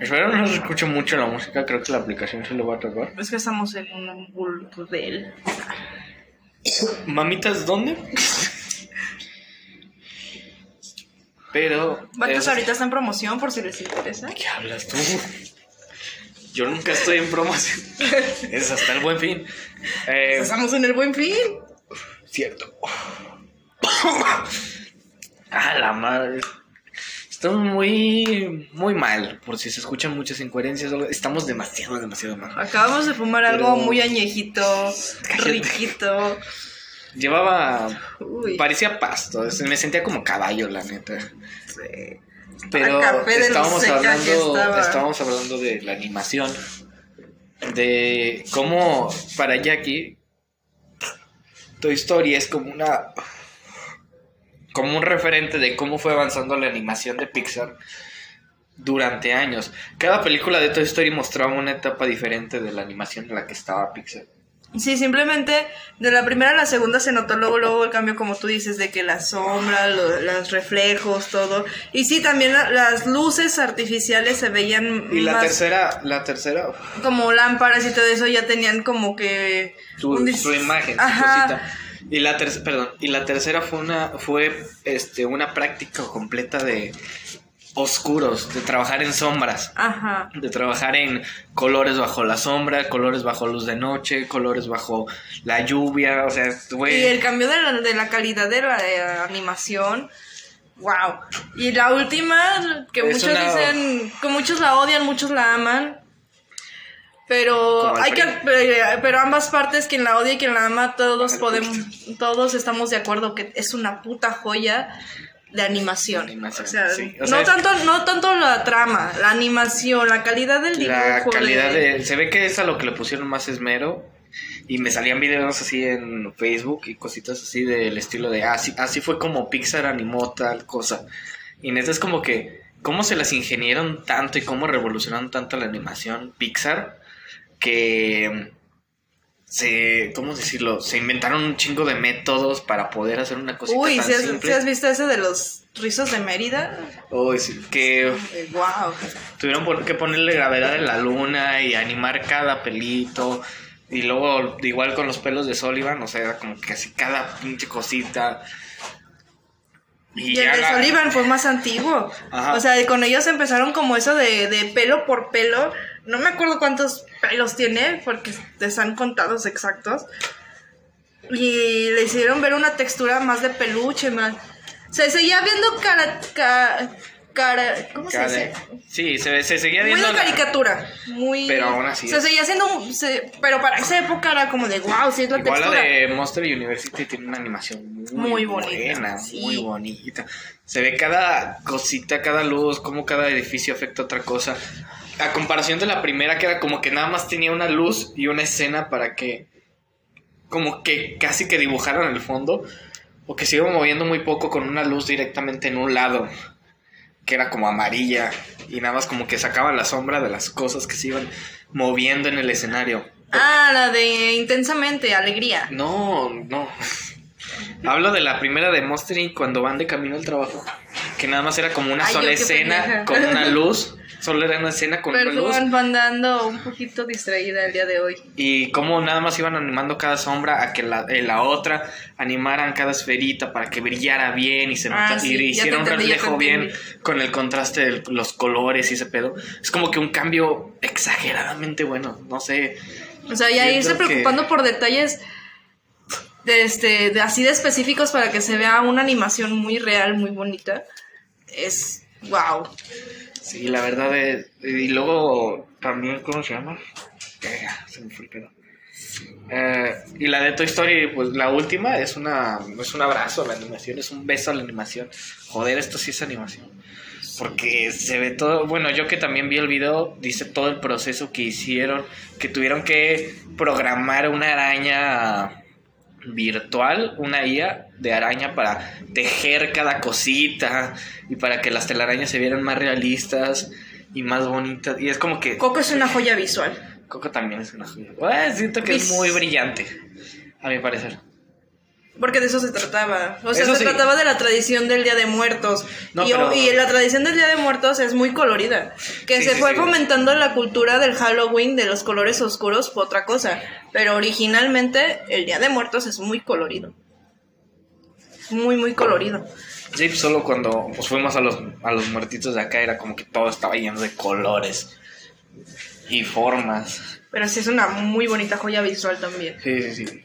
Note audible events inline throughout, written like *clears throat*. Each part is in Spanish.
Espero no se escuche mucho la música, creo que la aplicación se lo va a tocar. Es que estamos en un burdel. Mamitas, ¿dónde? Pero. Bancos es- ahorita está en promoción por si les interesa. ¿Qué hablas tú? Yo nunca estoy en promoción. Es hasta el buen fin. Eh, Estamos en el buen fin. cierto. *coughs* Ah, la madre. Estamos muy, muy mal. Por si se escuchan muchas incoherencias. Estamos demasiado, demasiado mal. Acabamos de fumar algo muy añejito, Cállate. riquito. Llevaba. Uy, Parecía pasto. Me sentía como caballo, la neta. sí. Pero estábamos hablando, estaba. estábamos hablando de la animación. De cómo para Jackie Toy Story es como una como un referente de cómo fue avanzando la animación de Pixar durante años. Cada película de Toy Story mostraba una etapa diferente de la animación en la que estaba Pixar. Sí, simplemente de la primera a la segunda se notó luego, luego el cambio, como tú dices, de que la sombra, lo- los reflejos, todo. Y sí, también la- las luces artificiales se veían Y la más tercera, la tercera como lámparas y todo eso, ya tenían como que... su, un su imagen, su Ajá. cosita. Y la tercera, perdón, y la tercera fue una fue este una práctica completa de oscuros, de trabajar en sombras, Ajá. de trabajar en colores bajo la sombra, colores bajo luz de noche, colores bajo la lluvia, o sea, Y fue el cambio de la, de la calidad de la animación. Wow. Y la última, que Es muchos una- dicen, que muchos la odian, muchos la aman. Pero hay que, PRI. pero, pero ambas partes, quien la odia y quien la ama, todos podemos, todos estamos de acuerdo que es una puta joya de animación. Animación, o sea, sí. O no tanto, no tanto la trama, la animación, la calidad del dibujo. la calidad de- de se ve que es a lo que le pusieron más esmero y me salían videos así en Facebook y cositas así del estilo de "Ah, así así fue como Pixar animó tal cosa. Y neta es como que cómo se las ingenieron tanto y cómo revolucionaron tanto la animación Pixar que se, ¿cómo decirlo? Se inventaron un chingo de métodos para poder hacer una cosita Uy, tan ¿sí has, simple. sí has visto ese de los rizos de Mérida? Uy, sí, que wow. tuvieron que ponerle gravedad en la luna y animar cada pelito. Y luego, igual con los pelos de Sullivan, o sea, como que así cada pinche cosita. Y el de la- Sullivan fue más antiguo. Ajá. O sea, con ellos empezaron como eso de, de pelo por pelo. No me acuerdo cuántos pelos tiene, porque están contados exactos. Y le hicieron ver una textura más de peluche, más. Se seguía viendo cara. ca- cara ¿Cómo se dice? Sí, se, se seguía Muy viendo. de caricatura. Muy. Pero aún así Se es- seguía haciendo. se- pero para esa época era como de wow, sí es la Igual la textura. de Monster University tiene una animación muy, Muy bonita, buena, sí. muy bonita. Se ve cada cosita, cada luz, cómo cada edificio afecta a otra cosa. A comparación de la primera, que era como que nada más tenía una luz y una escena para que, como que casi que dibujaran el fondo, o que se iba moviendo muy poco con una luz directamente en un lado, que era como amarilla, y nada más como que sacaba la sombra de las cosas que se iban moviendo en el escenario. Ah, la de intensamente, alegría. No, no. *laughs* Hablo de la primera de Monster Inc. cuando van de camino al trabajo. Que nada más era como una Ay, sola escena pendeja. con una luz. Solo era una escena con una luz. Perdón, andando un poquito distraída el día de hoy. Y como nada más iban animando cada sombra a que la, en la otra animaran cada esferita para que brillara bien y se Ah, sí, y hiciera un reflejo bien con el contraste de los colores y ese pedo. Es como que un cambio exageradamente bueno. No sé. O sea, ya irse que- preocupando por detalles de este, de así de específicos para que se vea una animación muy real, muy bonita. Es wow. Sí, la verdad es... Y luego también, ¿cómo se llama? Eh, se me fue el pedo. Eh, y la de Toy Story, pues la última es una es un abrazo a la animación, es un beso a la animación. Joder, esto sí es animación. Porque se ve todo, bueno, yo que también vi el video, dice todo el proceso que hicieron, que tuvieron que programar una araña virtual, una IA de araña para tejer cada cosita y para que las telarañas se vieran más realistas y más bonitas. Y es como que Coco es una joya visual. Coco también es una joya. Bueno, siento que es muy brillante, a mi parecer. Porque de eso se trataba. O sea, Eso se sí. trataba de la tradición del Día de Muertos. No, y, pero- y la tradición del Día de Muertos es muy colorida. Que Sí, se sí, fue fomentando la cultura del Halloween, de los colores oscuros, fue otra cosa. Pero originalmente el Día de Muertos es muy colorido. Muy, muy colorido. Sí, pues, solo cuando pues, fuimos a los, a los muertitos de acá era como que todo estaba lleno de colores y formas. Pero sí es una muy bonita joya visual también. Sí, sí, sí.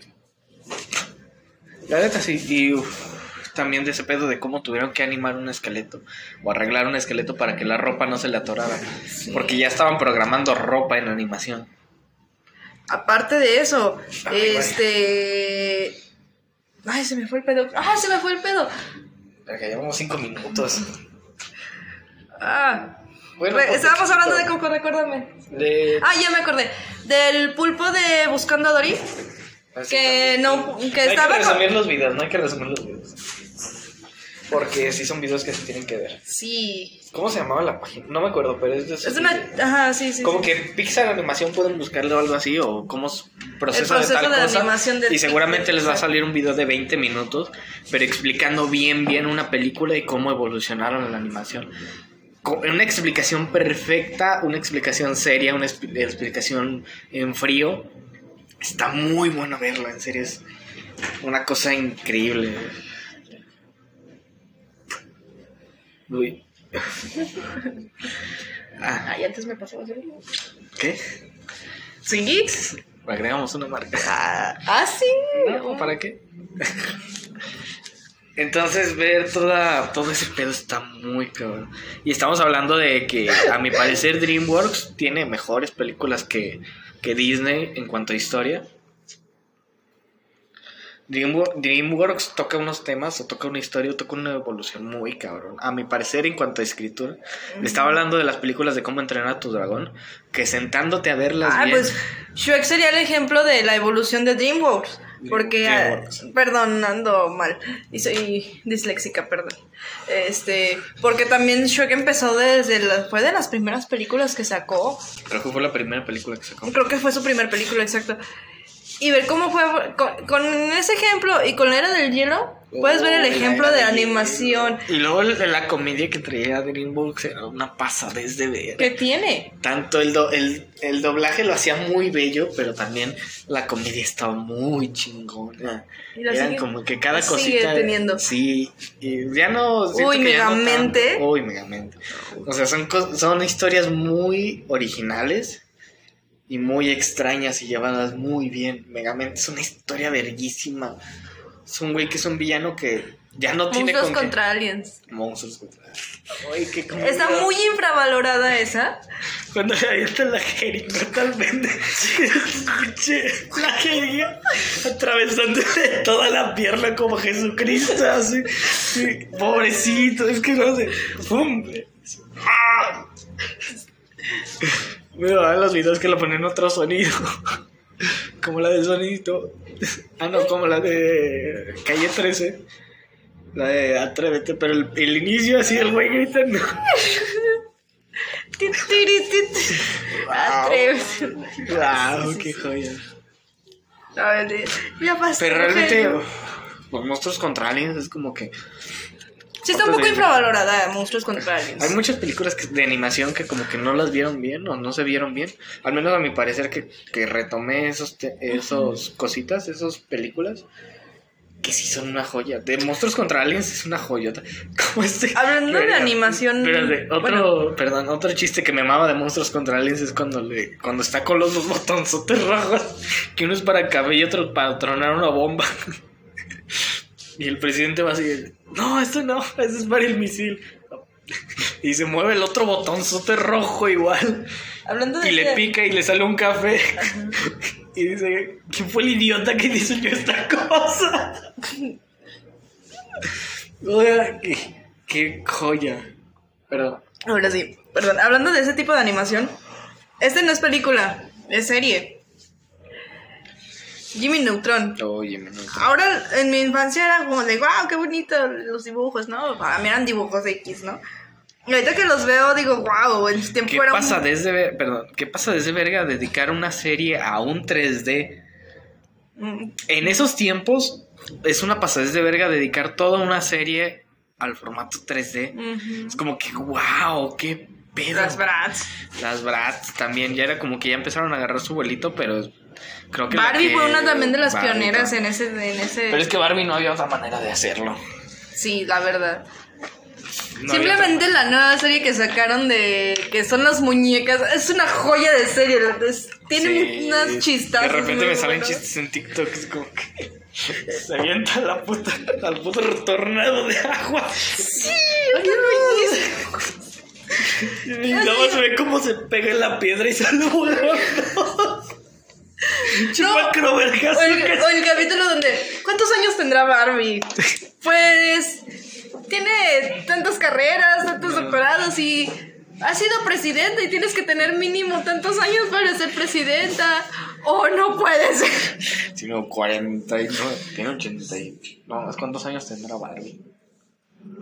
La neta sí. Y uf, también de ese pedo de cómo tuvieron que animar un esqueleto o arreglar un esqueleto para que la ropa no se le atorara. Porque ya estaban programando ropa en animación. Aparte de eso, Ay, este... Ay, se me fue el pedo. ¡Ah, se me fue el pedo! Porque llevamos cinco minutos. Ah. Bueno, pues, Estábamos hablando de Coco, recuérdame. De... Ah, ya me acordé. Del pulpo de Buscando a Dory. Que no, que no hay estaba que con- resumir los videos, no hay que resumir los videos. Porque sí son videos que se tienen que ver. Sí. ¿Cómo se llamaba la página? No me acuerdo, pero es de Es una. videos. Ajá, sí, sí. Como sí. que Pixar Animación pueden buscarle o algo así, o cómo es proceso, El proceso de tal de cosa. animación de y seguramente Pixar. les va a salir un video de 20 minutos, pero explicando bien, bien una película y cómo evolucionaron la animación. Una explicación perfecta, una explicación seria, una expli- explicación en frío. Está muy bueno verlo, en serio. Es una cosa increíble. Uy. *laughs* Ah, Ay, antes me pasó a hacerlo. ¿Qué? ¿Sí? Agregamos una marca. Ah, ah, sí. No, ¿para qué? Entonces ver toda, todo ese pedo está muy cabrón. Y estamos hablando de que a mi parecer DreamWorks tiene mejores películas que, que Disney en cuanto a historia. Dreamwo- DreamWorks toca unos temas, o toca una historia, o toca una evolución muy cabrón. A mi parecer, en cuanto a escritura, estaba hablando de las películas de cómo entrenar a tu dragón, que sentándote a verlas Ah, bien. pues Shrek sería el ejemplo de la evolución de DreamWorks. Porque, ah, perdón, ando mal. Y soy disléxica, perdón. Este, porque también Shrek empezó desde la, fue de las primeras películas que sacó. Creo que fue la primera película que sacó. Creo que fue su primera película, exacto. Y ver cómo fue con, con ese ejemplo y con la era del hielo, puedes ver el Oh, ejemplo de animación Y luego la comedia que traía DreamWorks era una pasadez de ver. que tiene. Tanto el, do- el, el doblaje lo hacía muy bello, pero también la comedia estaba muy chingona. Y la Eran sigue- como que cada la sigue cosita. teniendo. Sí, y ya no. Uy, no Megamente. tanto. Uy, Megamente. O sea, son, son historias muy originales y muy extrañas y llevadas muy bien. Megamente es una historia verguísima. Es un güey que es un villano que ya no tiene Monstruos con qué- contra aliens. Monstruos contra. Ay, qué comedia. Está muy infravalorada esa. Cuando le avientan la jeringa totalmente. Escuché la jeringa atravesando de toda la pierna como Jesucristo, así. Sí, Pobrecito, es que no sé. ¡Pum! ¡Ah! Veo a los videos que le ponen otro sonido. *laughs* Como la del sonidito. *laughs* Ah, no, como la de Calle 13. La de Atrévete, pero el, el inicio así, el güey gritando. *laughs* Atrévete. ¡Wow! ¡Qué joya! A ver, eh, ya pasó. Pero realmente, los monstruos contra aliens es como que. Sí, está un poco infravalorada, Monstruos contra aliens. Hay muchas películas que- de animación que como que no las vieron bien o no se vieron bien. Al menos a mi parecer que, que retomé esos, te- esos cositas, esas películas. Que sí son una joya. De monstruos contra aliens es una joyota. *laughs* Como este. Hablando de animación- Espérate, otro, bueno. perdón, otro chiste que me mama de monstruos contra aliens es cuando le, cuando está con los dos botonzotes rojos. Que uno es para cabello y otro para tronar una bomba. *laughs* Y el presidente va así, no, esto no, eso es para el misil. Y se mueve el otro botonzote rojo igual. Hablando de Y le pica y le sale un café. *laughs* Y dice, ¿quién fue el idiota que diseñó esta cosa? *laughs* Oiga, qué, qué joya. Pero, Ahora sí, perdón. Hablando de ese tipo de animación, este no es película, es serie. Jimmy Neutron. oye, me noto. Ahora en mi infancia era como de, wow, qué bonito los dibujos, ¿no? Para mí eran dibujos X, ¿no? Y ahorita que los veo digo, wow, su tiempo ¿Qué era un- pasa desde, perdón, qué pasa desde verga dedicar una serie a un 3D? Mm, En esos tiempos es una pasadez de verga dedicar toda una serie al formato 3D. Ujú. Es como que, wow, qué pedo. Las Bratz. Las Bratz también, ya era como que ya empezaron a agarrar su vuelito, pero creo que... la Barbie que- fue una también de las Barbie pioneras en ese, en ese. Pero es que Barbie no había otra manera de hacerlo. Sí, la verdad. No Simplemente la nueva serie que sacaron de que son las muñecas es una joya de serie. tiene Sí, unas chistas. De repente me salen chistes en TikTok, es como que se avienta la puta, al puto tornado de agua. Sí, Y nada más se ve cómo se pega en la piedra y sale volando. Vergas. O el, o el capítulo donde ¿cuántos años tendrá Barbie? Pues tiene tantas carreras, tantos doctorados y ha sido presidenta y tienes que tener mínimo tantos años para ser presidenta. O no puede ser. Tiene 49, tiene 80. y- No, ¿cuántos años tendrá Barbie?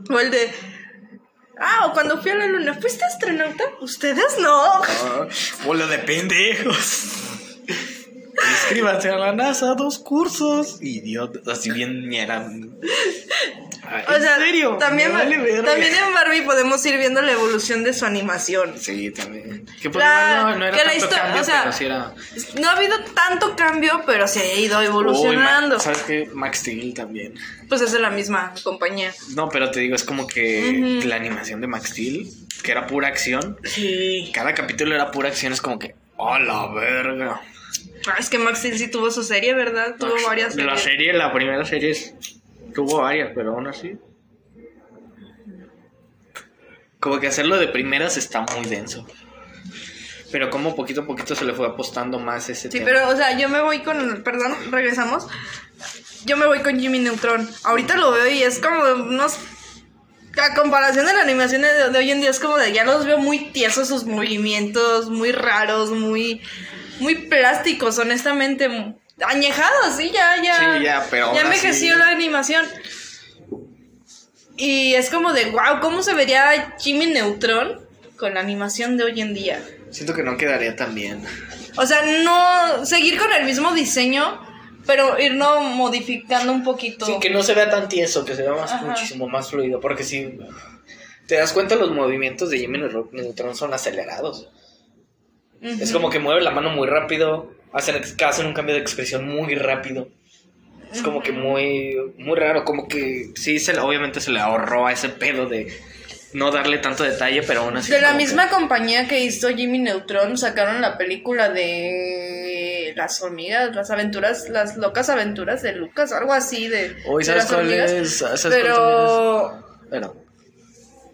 O el de Ah, o cuando fui a la luna, ¿fuiste astronauta? Ustedes no. Ah, bola de pendejos. Inscríbanse a la NASA, dos cursos. Idiota, así bien eran. O sea, ¿En serio? También, vale también en Barbie podemos ir viendo la evolución de su animación. Sí, también. Que pues, La- no, no era que la tanto histo- cambio, o sea, pero sí era. No ha habido tanto cambio, pero se ha ido evolucionando. Uy, ¿Sabes qué? Max Steel también. Pues es de la misma compañía. No, pero te digo, es como que la animación de Max Steel, que era pura acción. Sí. Cada capítulo era pura acción, es como que. ¡Oh, la verga! Ah, es que Max Steel sí tuvo su serie, ¿verdad? Tuvo varias La series. serie, la primera serie es- tuvo varias, pero aún así. Como que hacerlo de primeras está muy denso. Pero como poquito a poquito se le fue apostando más ese Sí, tema. pero, o sea, yo me voy con. Perdón, regresamos. Yo me voy con Jimmy Neutron. Ahorita lo veo y es como unos. A comparación de la animación de, de hoy en día, es como de. Ya los veo muy tiesos sus movimientos, muy raros, muy. Muy plásticos, honestamente. Añejados, sí, ya, ya. Sí, ya, pero Ya envejeció la animación. Y es como de, wow, ¿cómo se vería Jimmy Neutron con la animación de hoy en día? Siento que no quedaría tan bien. O sea, no seguir con el mismo diseño, pero irnos modificando un poquito. Sí, que no se vea tan tieso, que se vea más, Ajá. muchísimo más fluido. Porque si te das cuenta, los movimientos de Jimmy Neutron son acelerados. Es como que mueve la mano muy rápido, hacen, hacen un cambio de expresión muy rápido. Es como que muy, muy raro, como que sí, se le- obviamente se le ahorró a ese pedo de no darle tanto detalle, pero aún así. De la que- misma compañía que hizo Jimmy Neutron, sacaron la película de las hormigas, las aventuras, las locas aventuras de Lucas, algo así de, Uy, de ¿sabes las cuál hormigas. es? ¿Sabes cuál también Pero? Bueno,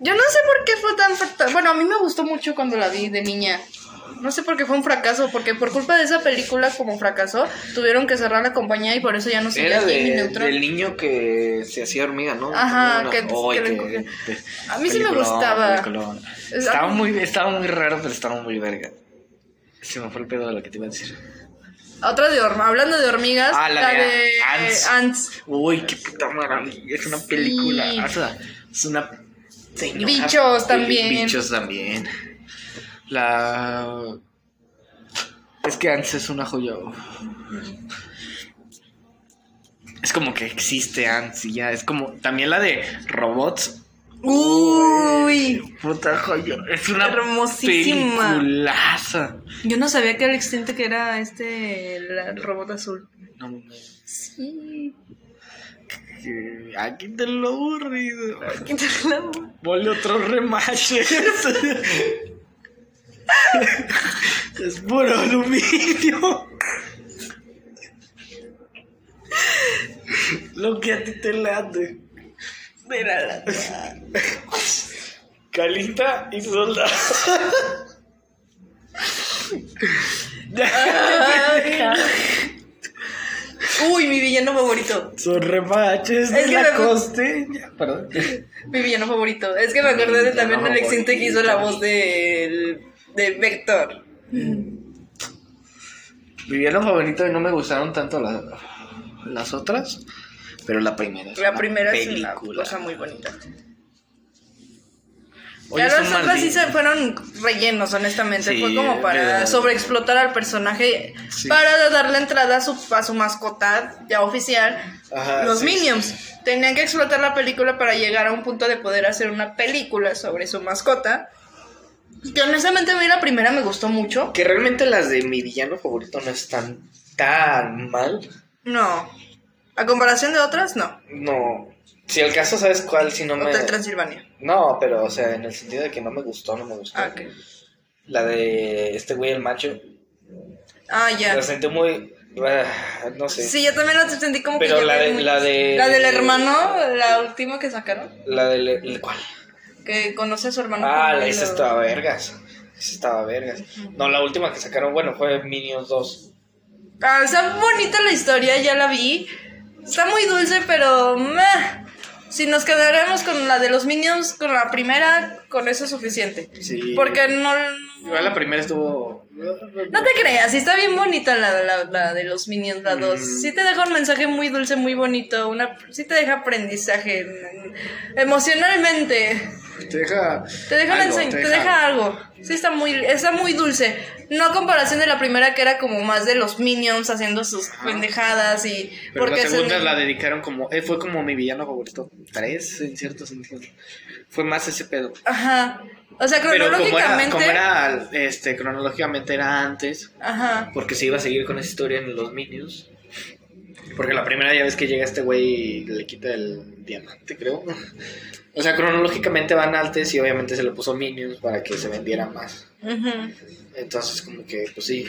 yo no sé por qué fue tan... Bueno, a mí me gustó mucho cuando la vi de niña. No sé por qué fue un fracaso, porque por culpa de esa película como fracasó, tuvieron que cerrar la compañía y por eso ya no seguía era de, del niño que se hacía hormiga, ¿no? Ajá, Una- que- qué A mí sí me gustaba. peliculón. Estaba muy, estaba muy raro, pero estaba muy verga. Se me fue el pedo de lo que te iba a decir. Otra de hormigas, hablando de hormigas, Ah, la la, de de, Ants. Ants. Uy, qué puta maravilla. Es una película. O sea, es una señora Bichos también. Bichos también. La. Es que Ants es una joya. Es como que existe Ants y ya. Es como. También la de robots. Uy, Puta joya. Es una Hermosísima. peliculaza. yo no sabía que el extinto que era este el robot azul. No mames. Sí. Aquí te lo aburrido. Quítalo. Ponle otros remaches. *laughs* *laughs* es puro aluminio. Lo que a ti te late. Mira. *laughs* Calita y solda. *laughs* Uy, mi villano favorito. Son remaches de Es que la me- costeña. Perdón. Mi villano favorito. Es que me acordé de también extinto que hizo la voz del de Vector. Mi villano favorito y no me gustaron tanto las, las otras, pero la primera. es La una primera es una cosa muy bonita. Oye, Ya los otros sí se fueron rellenos, honestamente. Sí, Fue como para sobreexplotar al personaje, Sí. para darle entrada a su, a su mascota ya oficial, Ajá, los sí, Minions. Tenían que explotar la película para llegar a un punto de poder hacer una película sobre su mascota. Que honestamente a mí la primera me gustó mucho. Que realmente las de mi villano favorito no están tan mal. No. A comparación de otras, no. No. Si el caso, ¿sabes cuál? Si no me. Hotel Transilvania. No, pero, o sea, en el sentido de que no me gustó, no me gustó. Ah. La de este güey, el macho. Ah, ya. La sentí muy. ah, no sé. Sí, yo también la sentí como Pero que. ya la de- muy- la de- La del hermano, la última que sacaron. La del. el- ¿Cuál? Que conoce a su hermano. Ah, gemelo. esa estaba vergas. Esa estaba vergas. No, la última que sacaron, bueno, fue Minions 2. Ah, está bonita la historia, ya la vi. Está muy dulce, pero. meh. Si nos quedaremos con la de los Minions, con la primera, con eso es suficiente. Sí. Porque no. Igual la primera estuvo. No te creas, sí está bien bonita la, la, la de los Minions, la 2. Mm. Sí te deja un mensaje muy dulce, muy bonito. Una, sí te deja aprendizaje emocionalmente. Te deja. Te deja, algo, te deja algo. Sí, está muy, está muy dulce. No a comparación de la primera, que era como más de los Minions haciendo sus pendejadas y. Pero la se- segunda la dedicaron como. eh, fue como mi villano favorito. Tres, en cierto sentido. Fue más ese pedo. Ajá. O sea, Pero como era, cronológicamente. como era, este, cronológicamente era antes, Ajá. porque se iba a seguir con esa historia en los Minions. Porque la primera ya ves que llega este güey y le quita el diamante, creo. O sea, cronológicamente van antes y obviamente se le puso Minions para que se vendiera más. Ujú. Entonces, como que, pues sí.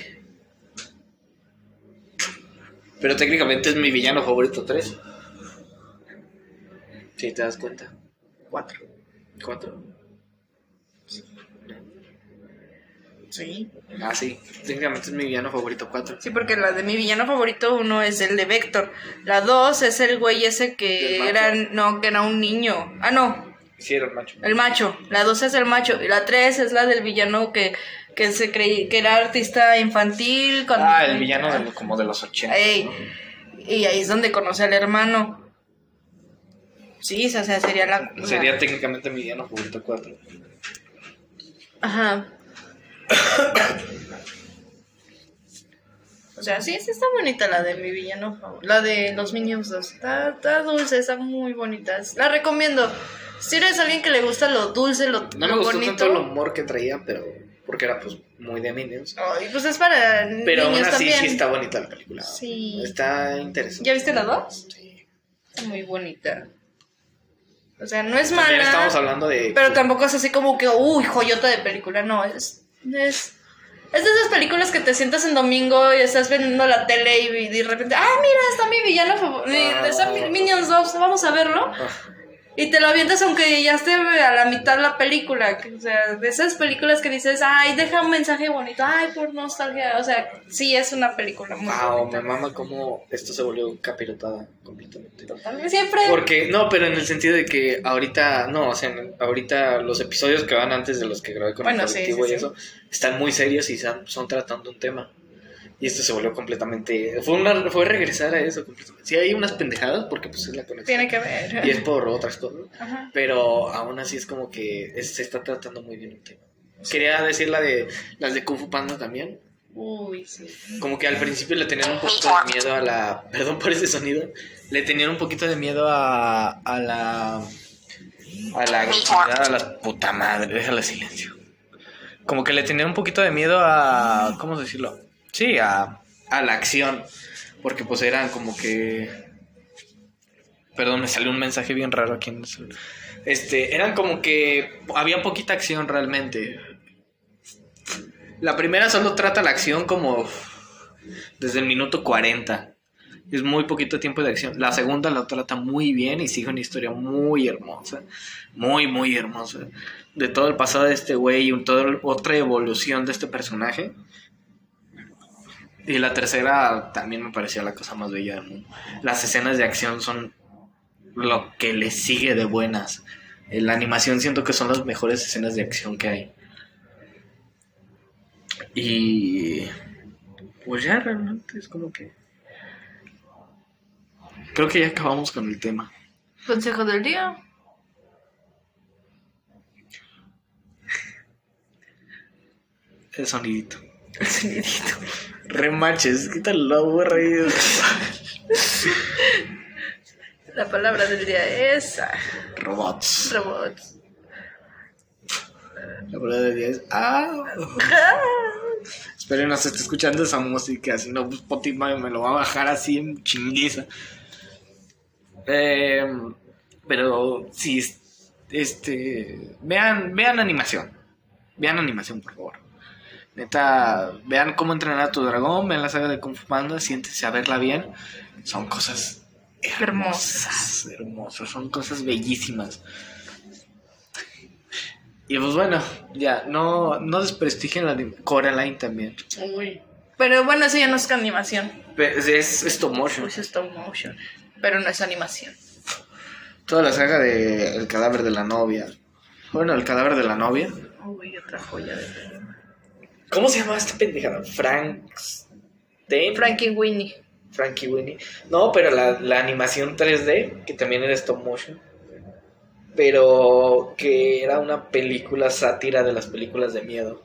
Pero técnicamente es mi villano favorito 3. Si te das cuenta. Cuatro. 4. Sí. Ah, sí. Técnicamente es mi villano favorito 4. Sí, porque la de mi villano favorito, uno es el de Vector. La dos es el güey ese que era. No, que era un niño. Ah, no. Sí, era el macho. El macho. La dos es el macho. Y la tres es la del villano que, que se creí que era artista infantil. cuando- Ah, el villano de, como de los 80. Ey, ¿no? Y ahí es donde conoce al hermano. Sí, o sea, sería la. Sería técnicamente mi villano favorito 4. Ajá. O sea, sí, sí está bonita la de mi villano favorito. La de los Minions 2. Está, está dulce, está muy bonita. La recomiendo. Si eres alguien que le gusta lo dulce, lo, No me lo gustó bonito. tanto el humor que traía, pero. Porque era pues muy de Minions. Ay, pues es para Pero aún niños así también. sí está bonita la película. Sí. Está interesante. ¿Ya viste la 2? Sí. Está muy bonita. O sea, no es También mala. estamos hablando de. Pero tampoco es así como que, uy, joyota de película, no, es, es, es de esas películas que te sientas en domingo y estás viendo la tele y de repente, ah, mira, está mi villano favorito, está mi- Minions 2, vamos a verlo. Y te lo avientas aunque ya esté a la mitad la película, o sea, de esas películas que dices, ay, deja un mensaje bonito, ay, por nostalgia, o sea, sí es una película muy Wow, bonita. me mama cómo esto se volvió capirotada completamente. Siempre... Porque, no, pero en el sentido de que ahorita, no, o sea, ahorita los episodios que van antes de los que grabé con Bueno, el colectivo sí, y sí. eso, están muy serios y son, son tratando un tema. Y esto se volvió completamente. Fue, una, fue regresar a eso completamente. Sí, hay unas pendejadas porque pues es la conexión. Tiene que ver. Y es por otras cosas. Ajá. Pero aún así es como que es- se está tratando muy bien el tema. Quería decir la de las de Kung Fu Panda también. Uy, sí. Como que al principio le tenían un poquito de miedo a la. *laughs* Perdón por ese sonido. Le tenían un poquito de miedo a. a la. a la agresividad, a la puta madre. Déjale silencio. Como que le tenían un poquito de miedo a. ¿Cómo decirlo? Sí, a. a la acción. Porque pues eran como que. Perdón, me salió un mensaje bien raro aquí en el Este, eran como que había poquita acción realmente. La primera solo trata la acción como desde el minuto 40. Es muy poquito tiempo de acción. La segunda la trata muy bien y sigue una historia muy hermosa. Muy, muy hermosa. De todo el pasado de este güey y un- toda otra evolución de este personaje. Y la tercera también me parecía la cosa más bella del mundo. Las escenas de acción son lo que le sigue de buenas. En la animación siento que son las mejores escenas de acción que hay. Y pues ya realmente es como que creo que ya acabamos con el tema. Consejo del día. El sonidito. *laughs* El sonidito. Remanches, quítalo lo aburrido. La palabra del día es ah, Robots. robots. La palabra del día es. ¡Ah! Espero no se esté escuchando esa música, si no, pues, Spotify me lo va a bajar así en chinguiza. Eh, pero sí, este. Vean, vean animación. Vean animación, por favor. Neta, vean cómo entrenar a tu dragón, vean la saga de Kung Fu Panda, siéntense a verla bien. Son cosas hermosas, hermosas, son cosas bellísimas. Y pues bueno, ya, no, no desprestigien la anim- Coraline también. Uy. Pero bueno, eso ya no es animación. Es, es stop motion. Es stop motion. Pero no es animación. Toda la saga de El cadáver de la novia. Bueno, El cadáver de la novia. Uy, otra joya de ¿Cómo se llama esta pendejada? Frankenstein. Frankie Winnie. Frankie Winnie. No, pero la, la animación 3D, que también era stop motion. Pero que era una película sátira de las películas de miedo.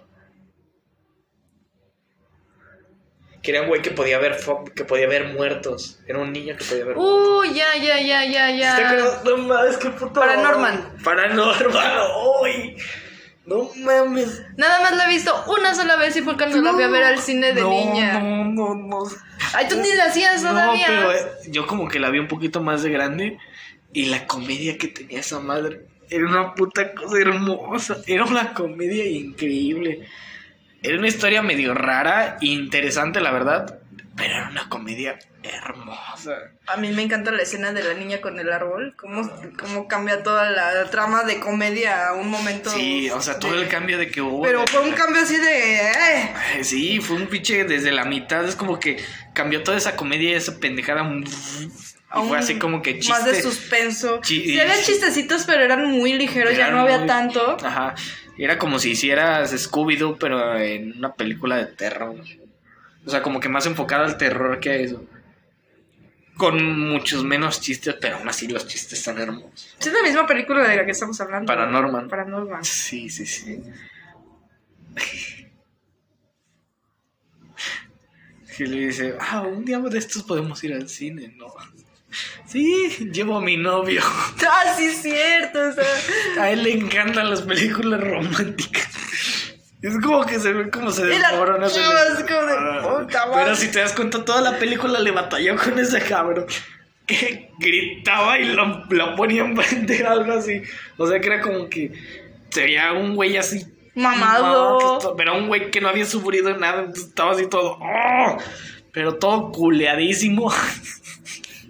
Que era un güey que podía ver que podía ver muertos. Era un niño que podía ver muertos. Uy, ya, ya, ya, ya, ¿Te ya. acuerdas? No mames, qué puto. Paranorman. Paranorman, uy. No mames. Nada más la he visto una sola vez y fue cuando la fui a ver al cine de no, niña. No, no, no. Ay, tú ni la hacías todavía. No, pero eh, yo como que la vi un poquito más de grande y la comedia que tenía esa madre era una puta cosa hermosa. Era una comedia increíble. Era una historia medio rara e interesante, la verdad, pero era una comedia hermosa. A mí me encanta la escena de la niña con el árbol. Cómo, cómo cambia toda la trama de comedia a un momento. Sí, o sea, todo de- el cambio de que hubo. Pero de- fue un cambio así de. eh. Sí, fue un pinche desde la mitad. Es como que cambió toda esa comedia y esa pendejada. Y fue así como que chiste. Más de suspenso. Chi- sí, eran chistecitos, pero eran muy ligeros, ya no había muy- tanto. Ajá. Era como si hicieras Scooby-Doo, pero en una película de terror. O sea, como que más enfocada al terror que a eso. Con muchos menos chistes, pero aún así los chistes están hermosos. Es la misma película de la que estamos hablando. Paranorman. Paranorman. Sí, sí, sí. Y *laughs* le dice, ah, un día de estos podemos ir al cine, ¿no? *laughs* Sí, llevo a mi novio. *laughs* Ah, sí, es cierto. o sea, A él le encantan las películas románticas. Es como que se ve como se desmorona. se es como de, Ah, puta madre. Pero si te das cuenta, toda la película le batalló con ese cabrón. Que gritaba y lo, lo ponía enfrente de algo así. O sea que era como que se veía un güey así. Mamado. Pero un güey que no había sufrido nada. entonces estaba así todo. ¡oh! Pero todo culeadísimo.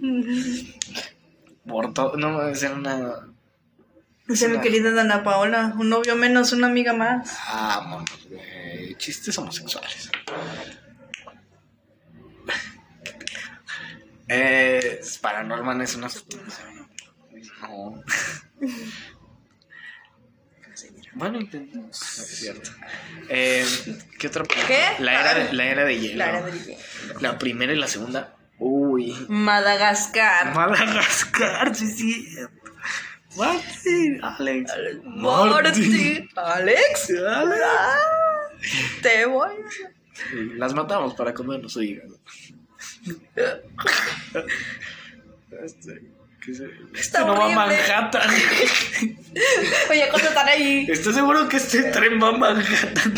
*laughs* Por todo. No, era una. Dice mi querida Dana Paola, un novio menos, una amiga más. Ah, monos, güey. Chistes homosexuales. Eh, Paranorman es una. No. Bueno, intentamos. Es cierto. Eh, ¿Qué otra? ¿Qué? La era de, la era de hielo. La era del hielo. La primera y la segunda. Uy. Madagascar. Madagascar, sí, sí. Martín, Alex. Morty. Alex. Alex. Ah, te voy. Las matamos para comernos su hígado. Este, ¿qué se- este no va a. Manhattan. Oye, cuando están ahí. ¿Estás seguro que este tren va a Manhattan?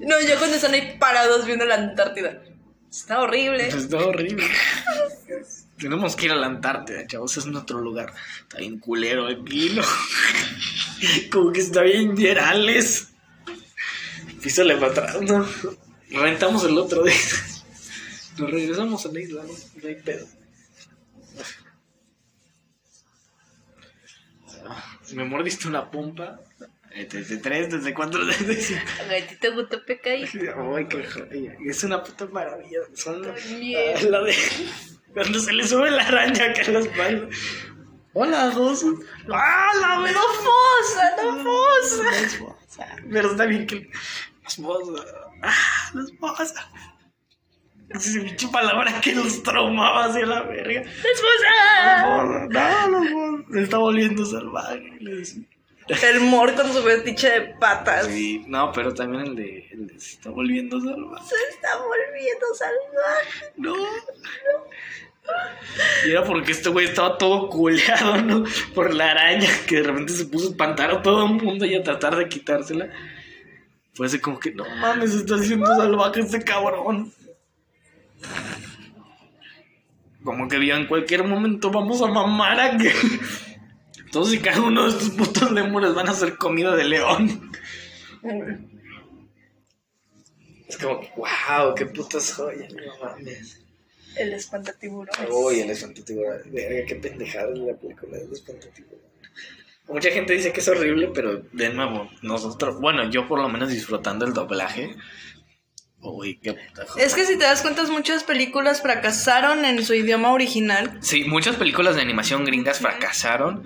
No, ya cuando están ahí parados viendo la Antártida. Está horrible. Está horrible. *laughs* Tenemos que ir a la Antártida, chavos. Es nuestro lugar. Está bien culero aquí, ¿no? *laughs* Como que está bien Gerales. Písale para atrás, ¿no? Rentamos el otro día. *laughs* Nos regresamos a la isla, ¿no? No hay pedo. Me mordiste una pompa. Eh, Desde tres, desde cuatro, desde cinco. ¿A ti te gustó? *laughs* Ay, qué joya. Es una puta maravilla. Son la de cuando se le sube la araña acá en la espalda. Hola, dos. ¡Ah, la ¡No verdad! fosa! ¡No fosa! Pero está bien que la esposa. ¡Ah, la esposa! Esa pinche palabra que los traumaba hacia la verga. ¡Esposa! No, no, no, se está volviendo salvaje. le decía. El Mor con su vestiche de patas. Sí, no, pero también el de, el de se está volviendo salvaje. Se está volviendo salvaje. No. Y era porque este güey estaba todo culeado, ¿no? Por la araña, que de repente se puso a espantar a todo el mundo y a tratar de quitársela. Fue así como que, no mames, está haciendo salvaje este cabrón. Como que vio en cualquier momento vamos a mamar a que todos y cada uno de estos putos lemures van a ser comida de león. Es como que, wow, qué putas joyas, no mames. El espantatiburón. Uy, el espantatiburón. Verga, qué pendejada es la película del espantatiburón. Mucha gente dice que es horrible, pero de nuevo, nosotros, bueno, yo por lo menos disfrutando el doblaje. Uy, qué puta joya. Es que si te das cuenta, muchas películas fracasaron en su idioma original. Sí, muchas películas de animación gringas fracasaron,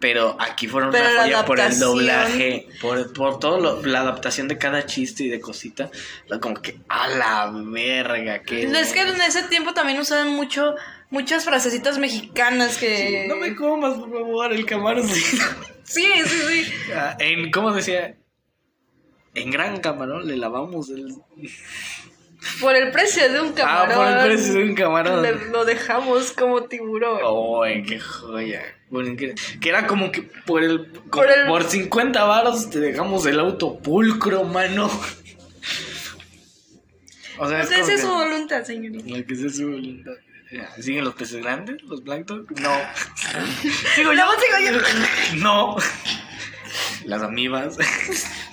pero aquí fueron Pero una la joya por el doblaje, por, por todo lo- la adaptación de cada chiste y de cosita. Como que a la verga, que Es que en ese tiempo también usaban mucho, muchas frasecitas mexicanas que... no me comas, por favor, el camarón. Sí, sí, sí. Ah, en, ¿Cómo decía? En gran camarón le lavamos el... Por el precio de un camarón. Ah, por el precio de un camarón. le- lo dejamos como tiburón. ¡Ay, qué joya! Bueno, que, que era como que por el Por el- por 50 varos te dejamos el auto pulcro, mano. O sea, Pues esa es su como voluntad, señorita. la que sea su voluntad. ¿Siguen los peces grandes? ¿Los plancton? No. *laughs* ¿Sigo yo? Luego sigo yo. *laughs* No. Las amibas.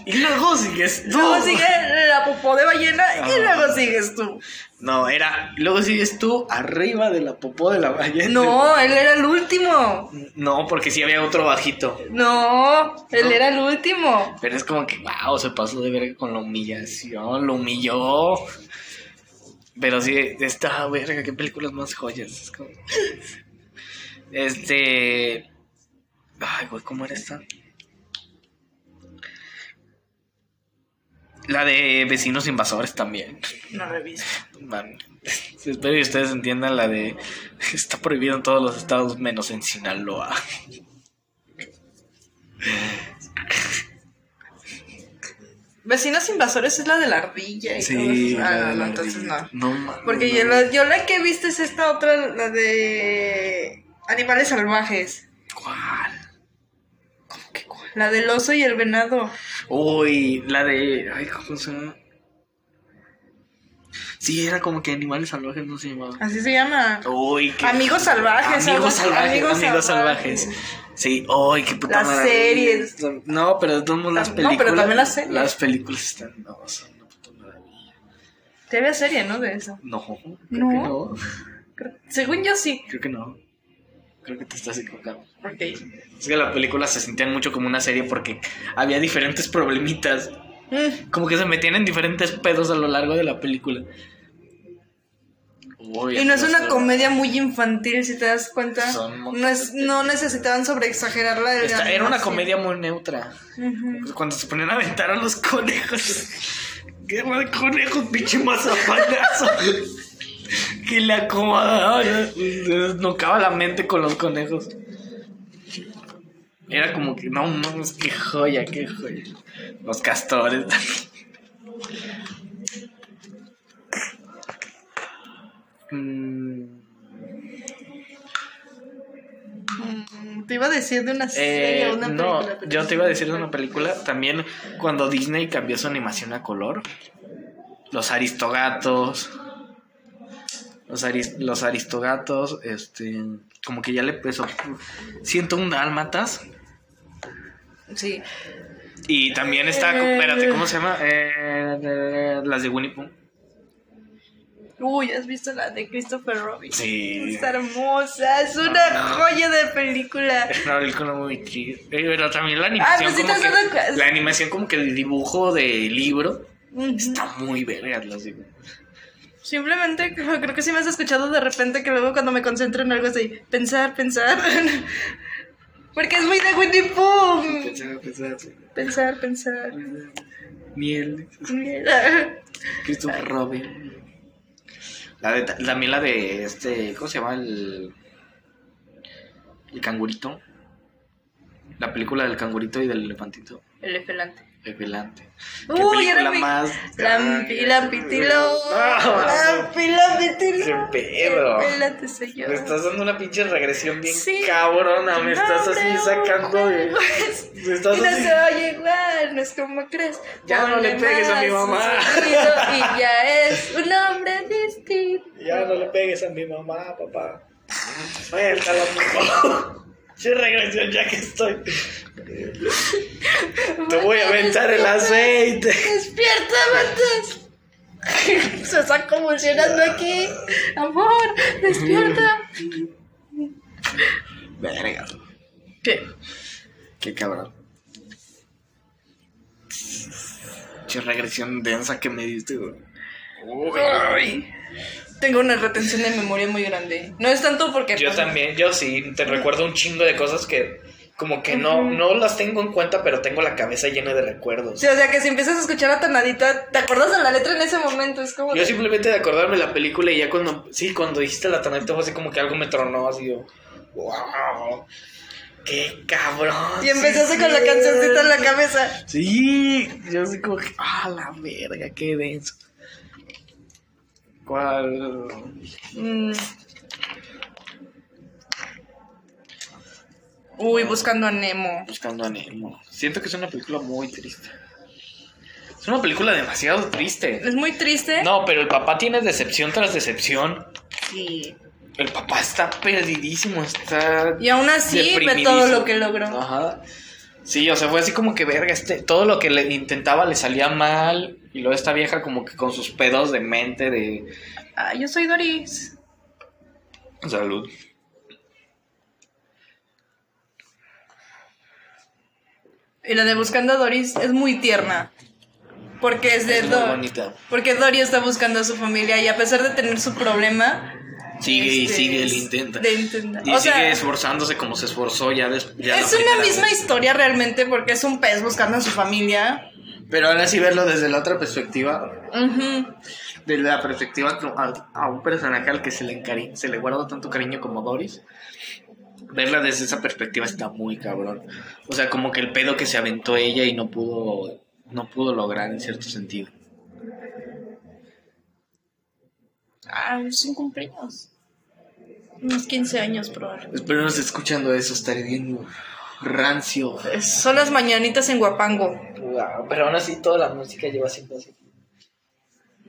Y luego sigues tú. Luego sigue la popó de ballena y luego sigues tú. No, era. Luego sigues tú arriba de la popó de la ballena. No, él era el último. No, porque sí había otro bajito. No, él No. era el último. Pero es como que, wow, se pasó de verga con la humillación, lo humilló. Pero sí, esta verga, qué películas más joyas. Es como... Este. Ay, güey, ¿cómo era esta? La de vecinos invasores también. No reviso. Man, espero que ustedes entiendan la de. Está prohibido en todos los estados menos en Sinaloa. Vecinos invasores es la de la ardilla y todo eso. Ah, la no, de no, la entonces no. No, mames, Porque no, yo, la, yo la que he visto es esta otra, la de animales salvajes. ¿Cuál? La del oso y el venado. Uy, la de. Ay, ¿cómo se llama? Sí, era como que animales salvajes, no se llamaba. Así se llama. Uy, qué. Amigos salvajes, Amigos salvajes, amigos amigos, salvajes. salvajes. Sí, uy, qué puta Las maravilla. series. No, pero de todos modos las No, películas. pero también las series. Las películas están. No, son una puta maravilla. Te había serie, ¿no? De eso. No, creo No. que no. Según yo sí. Creo que no. Creo que te estás equivocando. Ok. Es que las películas se sentían mucho como una serie porque había diferentes problemitas. Mm, Como que se metían en diferentes pedos a lo largo de la película. Uy, Y no es una comedia muy infantil, si te das cuenta. No, es, no necesitaban sobre exagerarla. de Esta- era una comedia muy neutra. Cuando se ponían a aventar a los conejos. *laughs* Guerra de conejos, pinche mazapanazo. *laughs* que le acomodaban. Se desnocaba la mente con los conejos. Era como que, no mames, qué joya, qué joya. Los castores Mm, *laughs* Mm, Te iba a decir de una serie eh, o una no, película. pero yo te iba a decir de una película. También cuando Disney cambió su animación a color. Los Aristogatos. Los, aris- los Aristogatos. Este. Como que ya le pesó. Siento un dálmatas. Sí. Y también está. Eh. Espérate, ¿cómo se llama? Eh, las de Winnie Pooh. Uy, ¿has visto la de Christopher Robin? Sí. Está hermosa, es una Ah. joya de película. Es una película muy chida. Eh, Pero también la animación. pues sí como que- la animación, como que el dibujo de libro. Está muy verga, digo. Simplemente *laughs* creo que sí me has escuchado de repente que luego cuando me concentro en algo así, pensar, pensar. *laughs* Porque es muy de Winnie Pooh. Pensar, pensar, Pensar, pensar. Miel. Mira. Christopher Robin. La de, también la de este. ¿Cómo se llama? El. El cangurito. La película del cangurito y del elefantito. El elefante. Revelante. ¿Qué Uy, era mi- más? Lampi, lampitilo. No, Lampi, lampitilo. Qué pedo. Espérate, señor. Me estás dando una pinche regresión bien Sí. cabrona. Me estás así sacando de. Me estás Y no así. se oye igual, no es como crees. Ya no le Ponle pegues a mi mamá. Y ya es un hombre distinto. Ya no le pegues a mi mamá, papá. Suéltala, papá. Sí, regresión ya que estoy. *laughs* Te voy a aventar el aceite. Despierta, Matas. *laughs* Se está convulsionando aquí. Amor, despierta. Verga. ¿Qué? Qué cabrón. Qué regresión densa que me diste, güey. Ay. Tengo una retención de memoria muy grande. No es tanto porque. Yo también, yo sí, te recuerdo un chingo de cosas que como que no, no las tengo en cuenta, pero tengo la cabeza llena de recuerdos. Sí, o sea que si empiezas a escuchar a Tonadita, te acuerdas de la letra en ese momento. Es como. Yo de- simplemente de acordarme la película y ya cuando, sí, cuando dijiste la tonadita fue así como que algo me tronó, así yo, wow, qué cabrón. Y empezaste sí, con la cancioncita en la cabeza. Sí, yo así como que, ah, la verga, qué denso. ¿Cuál? Mm. Uy, buscando a Nemo. Buscando a Nemo. Siento que es una película muy triste. Es una película demasiado triste. Es muy triste. No, pero el papá tiene decepción tras decepción. Sí. El papá está perdidísimo, está Y aún así ve todo lo que logró. Ajá. Sí, o sea, fue así como que verga, este, todo lo que le intentaba le salía mal. Y luego esta vieja como que con sus pedos de mente de Ah, yo soy Doris. salud. Y la de Buscando a Doris es muy tierna. Porque es de Es muy Do- bonita. Porque Dory está buscando a su familia y a pesar de tener su problema. Sigue y este, sigue, el intenta. de intentar. Y O sigue sea, esforzándose como se esforzó ya, des- ya la es una misma vez. historia realmente porque es un pez buscando a su familia. Pero ahora sí verlo desde la otra perspectiva, Ujú. de la perspectiva a, un personaje al que se le, encari- se le guarda tanto cariño como Doris, verla desde esa perspectiva está muy cabrón. O sea, como que el pedo que se aventó ella y no pudo, no pudo lograr en cierto sentido. Ah, es un cumpleaños. Unos 15 años probablemente. Espero no escuchando eso, estaré viendo rancio. Es- Son las mañanitas en Guapango. Wow, pero aún así toda la música lleva siendo así.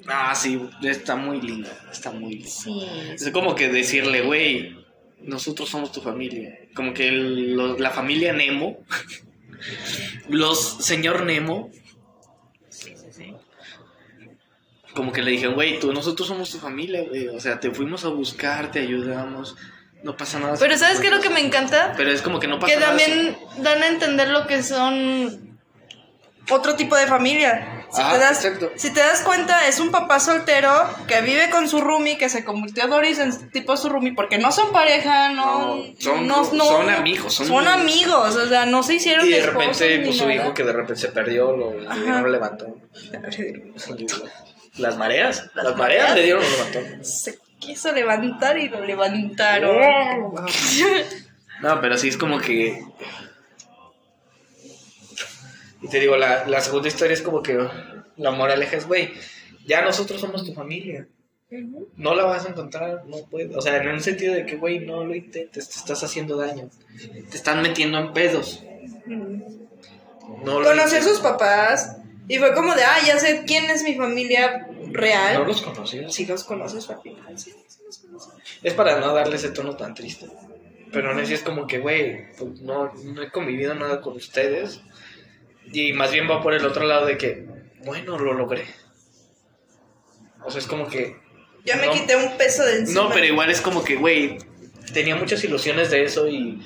Ah, sí, está muy linda, está muy linda. Sí. Es como que decirle, güey, nosotros somos tu familia. Como que el- lo- la familia Nemo, *laughs* los señor Nemo, como que le dijeron, güey, tú, nosotros somos tu familia, güey. O sea, te fuimos a buscar, te ayudamos, no pasa nada. Pero ¿sabes qué es lo que me encanta? Pero es como que no pasa Que nada. también dan a entender lo que son otro tipo de familia. Si, Ah, te das, exacto. si te das cuenta, es un papá soltero que vive con su roomie, que se convirtió a Doris en tipo su roomie, porque no son pareja, no. No, son- son amigos, son- amigos, o sea, no se hicieron Y de repente, pues su hijo que de repente se perdió, lo, le Ajá. dieron un levantón. Las mareas, las, mareas le dieron un levantón. Se quiso levantar y lo levantaron. No, pero sí es como que. Y te digo, la, la segunda historia es como que la moraleja es, güey, ya nosotros somos tu familia. No la vas a encontrar, no puedes. O sea, en un sentido de que, güey, no lo intentes, te estás haciendo daño. Te están metiendo en pedos. No lo Conocí a intentes. sus papás y fue como de, ah, ya sé quién es mi familia real. No los conocías. Si los conoces, papi. Sí, sí los conoces. Es para no darle ese tono tan triste. Pero así es como que, güey, pues no, no he convivido nada con ustedes. Y más bien va por el otro lado de que, bueno, lo logré. O sea, es como que... Ya me no- quité un peso de encima. No, pero igual es como que, güey, tenía muchas ilusiones de eso y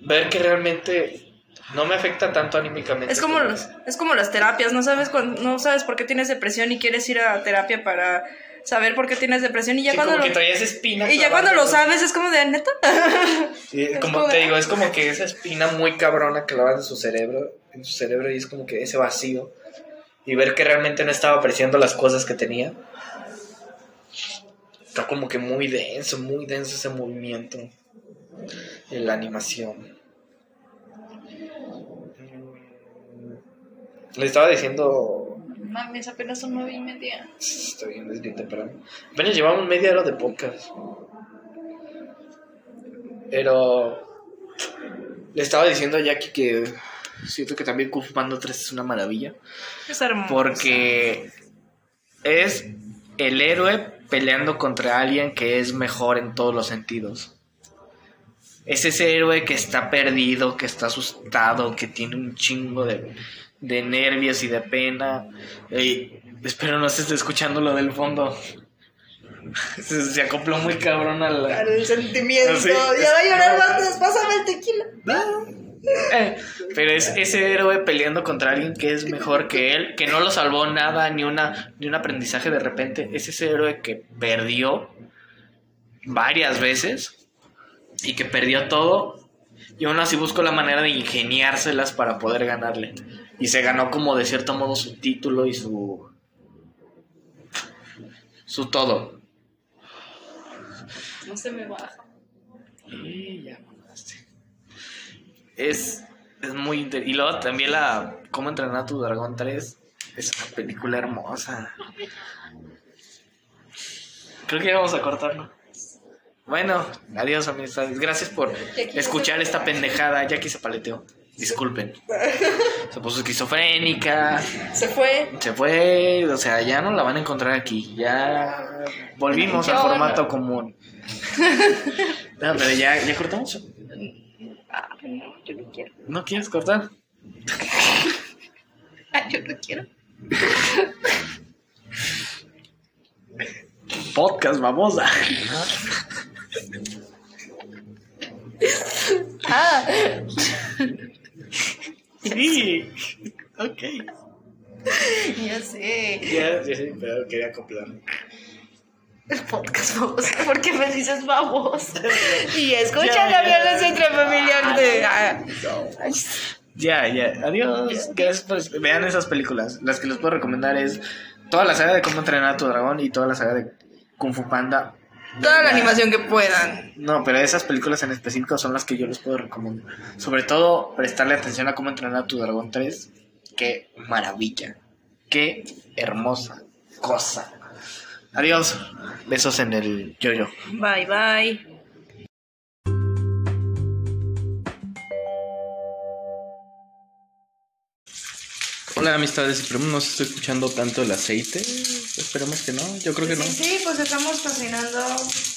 ver que realmente no me afecta tanto anímicamente. Es como los, es como las terapias, no sabes cuán- no sabes por qué tienes depresión y quieres ir a terapia para saber por qué tienes depresión y ya Sí, cuando como lo, que traías espina. y ya cuando lo sabes es como de neta. *laughs* Sí, como como te de- digo, es como que esa espina muy cabrona que en su cerebro, en su cerebro y es como que ese vacío y ver que realmente no estaba apreciando las cosas que tenía. Está como que muy denso, muy denso ese movimiento en la animación. Le estaba diciendo. Mames, apenas son nueve y media. Está bien, es bien temprano. Apenas llevamos media hora de podcast. Pero. Le estaba diciendo a Jackie que. Siento que también Kung Panda 3 es una maravilla. Es hermoso. Porque. Es el héroe peleando contra alguien que es mejor en todos los sentidos. Es ese héroe que está perdido, que está asustado, que tiene un chingo de, de nervios y de pena. Ey, espero no se esté escuchando lo del fondo. Se, *laughs* se acopló muy cabrón a la... Al sentimiento. Sí. Ya va a llorar más. Pásame el tequila. Eh, Pero es ese héroe peleando contra alguien que es mejor que él, que no lo salvó nada, ni, una, ni un aprendizaje de repente. Es ese héroe que perdió varias veces y que perdió todo. Y aún así buscó la manera de ingeniárselas para poder ganarle. Y se ganó como de cierto modo su título y su... Su todo. No se me baja. Y ya. Es, es muy inter- Y luego también la Cómo entrenar a tu dragón 3 es una película hermosa. Creo que ya vamos a cortarlo. Bueno, adiós amistades. Gracias por escuchar esta pendejada. Jackie se paleteó. Disculpen. *laughs* Se puso esquizofrénica. Se fue. Se fue. O sea, ya no la van a encontrar aquí. Ya volvimos al no. formato común. *laughs* No, pero ya, ya cortamos. Ah, no, yo no quiero. ¿No quieres cortar? *laughs* Ah, yo no quiero. Podcast, babosa. Ah, Sí. Ok. ya sé. Ya, ya sí, pero quería acoplar. El podcast babosa. ¿Por qué me dices babosa? *laughs* Y escucha la violencia intrafamiliar de. ah. Ya, ya. Adiós. Gracias por- Vean esas películas. Las que les puedo recomendar es toda la saga de cómo entrenar a tu dragón y toda la saga de Kung Fu Panda. Toda la animación que puedan. No, pero esas películas en específico son las que yo les puedo recomendar. Sobre todo, prestarle atención a cómo entrenar a tu dragón 3. Qué maravilla. Qué hermosa cosa. Adiós. Besos en el yo-yo. Bye, bye. Hola amistades, esperemos no se esté escuchando tanto el aceite. Esperemos que no, yo creo que no. Sí, pues estamos cocinando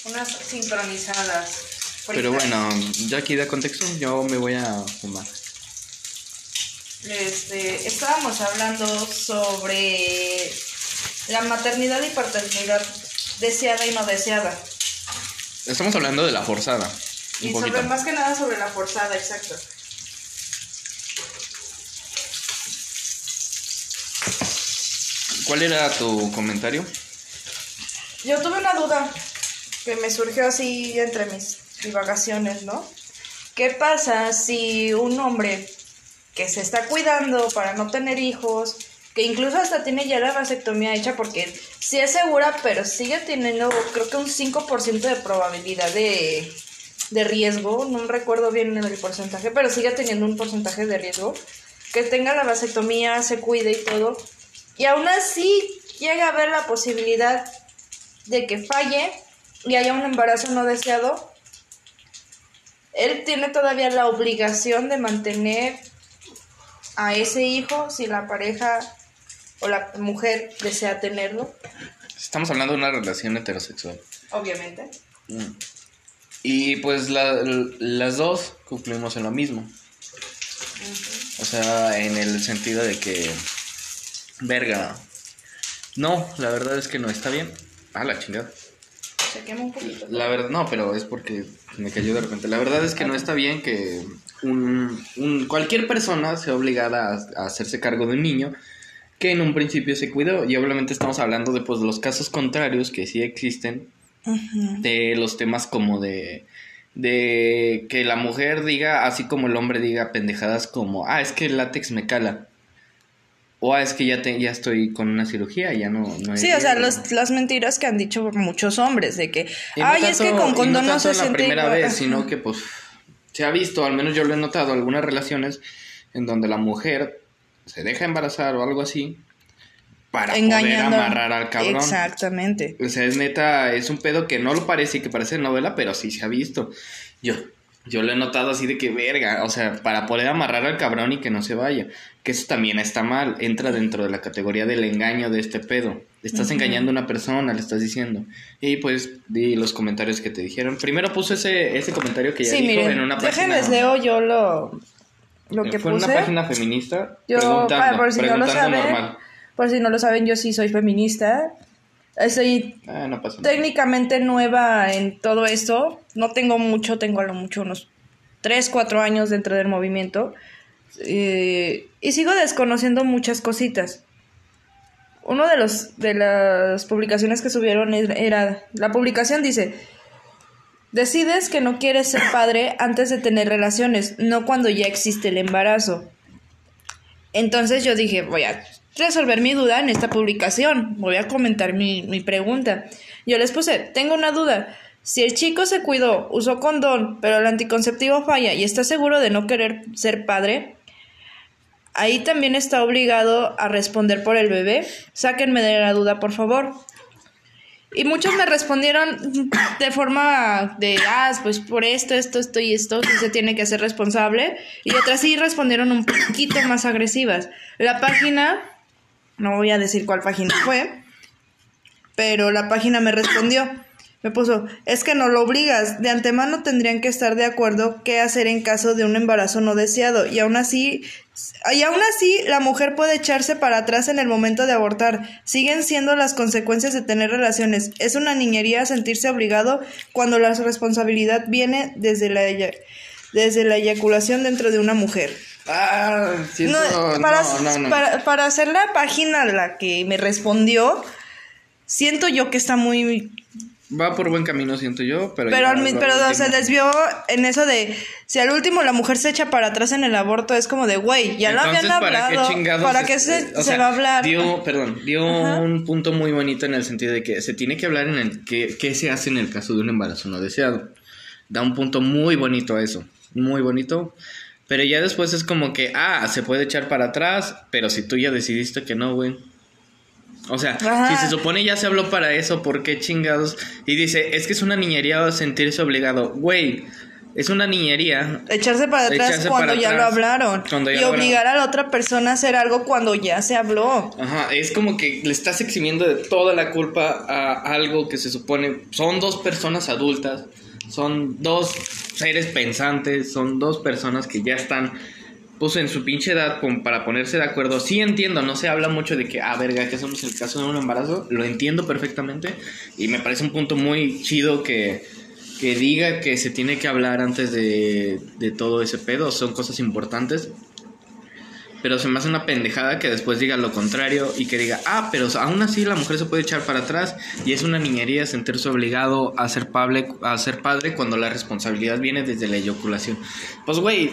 unas sincronizadas. Pero bueno, ya aquí da contexto, yo me voy a fumar. Este, estábamos hablando sobre la maternidad y paternidad deseada y no deseada. Estamos hablando de la forzada. Y sobre más que nada sobre la forzada, exacto. ¿Cuál era tu comentario? Yo tuve una duda que me surgió así entre mis divagaciones, ¿no? ¿Qué pasa si un hombre que se está cuidando para no tener hijos, que incluso hasta tiene ya la vasectomía hecha porque sí es segura, pero sigue teniendo creo que un 5% de probabilidad de, de riesgo, no recuerdo bien el porcentaje, pero sigue teniendo un porcentaje de riesgo, que tenga la vasectomía, se cuide y todo, y aún así llega a haber la posibilidad de que falle y haya un embarazo no deseado, él tiene todavía la obligación de mantener a ese hijo si la pareja o la mujer desea tenerlo, Estamos hablando de una relación heterosexual. obviamente. Mm. Y pues la- las dos concluimos en lo mismo. O sea, en el sentido de que... Verga. No, la verdad es que no está bien. Ah, la chingada. Se quema un poquito. La verdad, no, pero es porque me cayó de repente. La verdad es que no está bien que un, un- cualquier persona sea obligada a, a hacerse cargo de un niño que en un principio se cuidó. Y obviamente estamos hablando de pues, los casos contrarios que sí existen, de los temas como de, de que la mujer diga, así como el hombre diga pendejadas como, ah, es que el látex me cala. O es que ya, te, ya estoy con una cirugía, ya no... no Sí, o sea, riesgo". los- las mentiras que han dicho muchos hombres de que, Y no ay, es que con condón no no, se la siente primera igual. vez, sino que pues se ha visto, al menos yo lo he notado, algunas relaciones en donde la mujer se deja embarazar o algo así para poder amarrar al cabrón. Exactamente. O sea, es neta, es un pedo que no lo parece y que parece novela, pero sí se ha visto. Yo, yo lo he notado así de que verga, o sea, para poder amarrar al cabrón y que no se vaya. Que eso también está mal, entra dentro de la categoría del engaño de este pedo. Estás engañando a una persona, le estás diciendo. Y pues di los comentarios que te dijeron. Primero puse ese, ese comentario que ya Sí, dijo miren, en una página. déjenles leo yo lo, lo que fue en puse. una página feminista. Yo, preguntando, ah, por si no lo saben, normal. por si no lo saben, yo sí soy feminista. Estoy Ah, no técnicamente nueva en todo esto. No tengo mucho, tengo a lo mucho unos 3, 4 años dentro del movimiento. Eh, y sigo desconociendo muchas cositas. Uno de los de las publicaciones que subieron era la publicación dice decides que no quieres ser padre antes de tener relaciones, no cuando ya existe el embarazo. Entonces yo dije, voy a resolver mi duda en esta publicación, voy a comentar mi, mi pregunta. Yo les puse, tengo una duda. Si el chico se cuidó, usó condón, pero el anticonceptivo falla y está seguro de no querer ser padre, ahí también está obligado a responder por el bebé. Sáquenme de la duda, por favor. Y muchos me respondieron de forma de, ah, pues por esto, esto, esto y esto, se tiene que hacer responsable. Y otras sí respondieron un poquito más agresivas. La página, no voy a decir cuál página fue, pero la página me respondió. Me puso, es que no lo obligas, de antemano tendrían que estar de acuerdo qué hacer en caso de un embarazo no deseado y aún así y aún así la mujer puede echarse para atrás en el momento de abortar. Siguen siendo las consecuencias de tener relaciones. Es una niñería sentirse obligado cuando la responsabilidad viene desde la desde la eyaculación dentro de una mujer. Ah, siento... No, para, no, no. Para, para hacer la página la que me respondió, siento yo que está muy Va por buen camino, siento yo, pero... pero, mi- pero último. se desvió en eso de si al último la mujer se echa para atrás en el aborto, es como de, güey, ya lo habían ¿para hablado. qué chingados? ¿Para qué se, eh, o se sea, va a hablar? Dio, perdón, dio Ajá. un punto muy bonito en el sentido de que se tiene que hablar en el qué, qué se hace en el caso de un embarazo no deseado. Da un punto muy bonito a eso, muy bonito. Pero ya después es como que, ah, se puede echar para atrás, pero si tú ya decidiste que no, güey. O sea, Ajá. si se supone ya se habló para eso, ¿por qué chingados? Y dice, es que es una niñería sentirse obligado. Güey, es una niñería Echarse para atrás Echarse cuando para ya atrás, lo hablaron. ya y lo obligar a la otra persona a hacer algo cuando ya se habló. Ajá, es como que le estás eximiendo de toda la culpa a algo que se supone son dos personas adultas, son dos seres pensantes, son dos personas que ya están pues en su pinche edad para ponerse de acuerdo. Sí entiendo, no se habla mucho de que, ah, verga, que hacemos el caso de un embarazo, lo entiendo perfectamente y me parece un punto muy chido que, que diga que se tiene que hablar antes de, de todo ese pedo, son cosas importantes. Pero se me hace una pendejada que después diga lo contrario y que diga, ah, pero aún así la mujer se puede echar para atrás y es una niñería sentirse obligado a ser, pable, a ser padre cuando la responsabilidad viene desde la eyaculación. Pues, güey,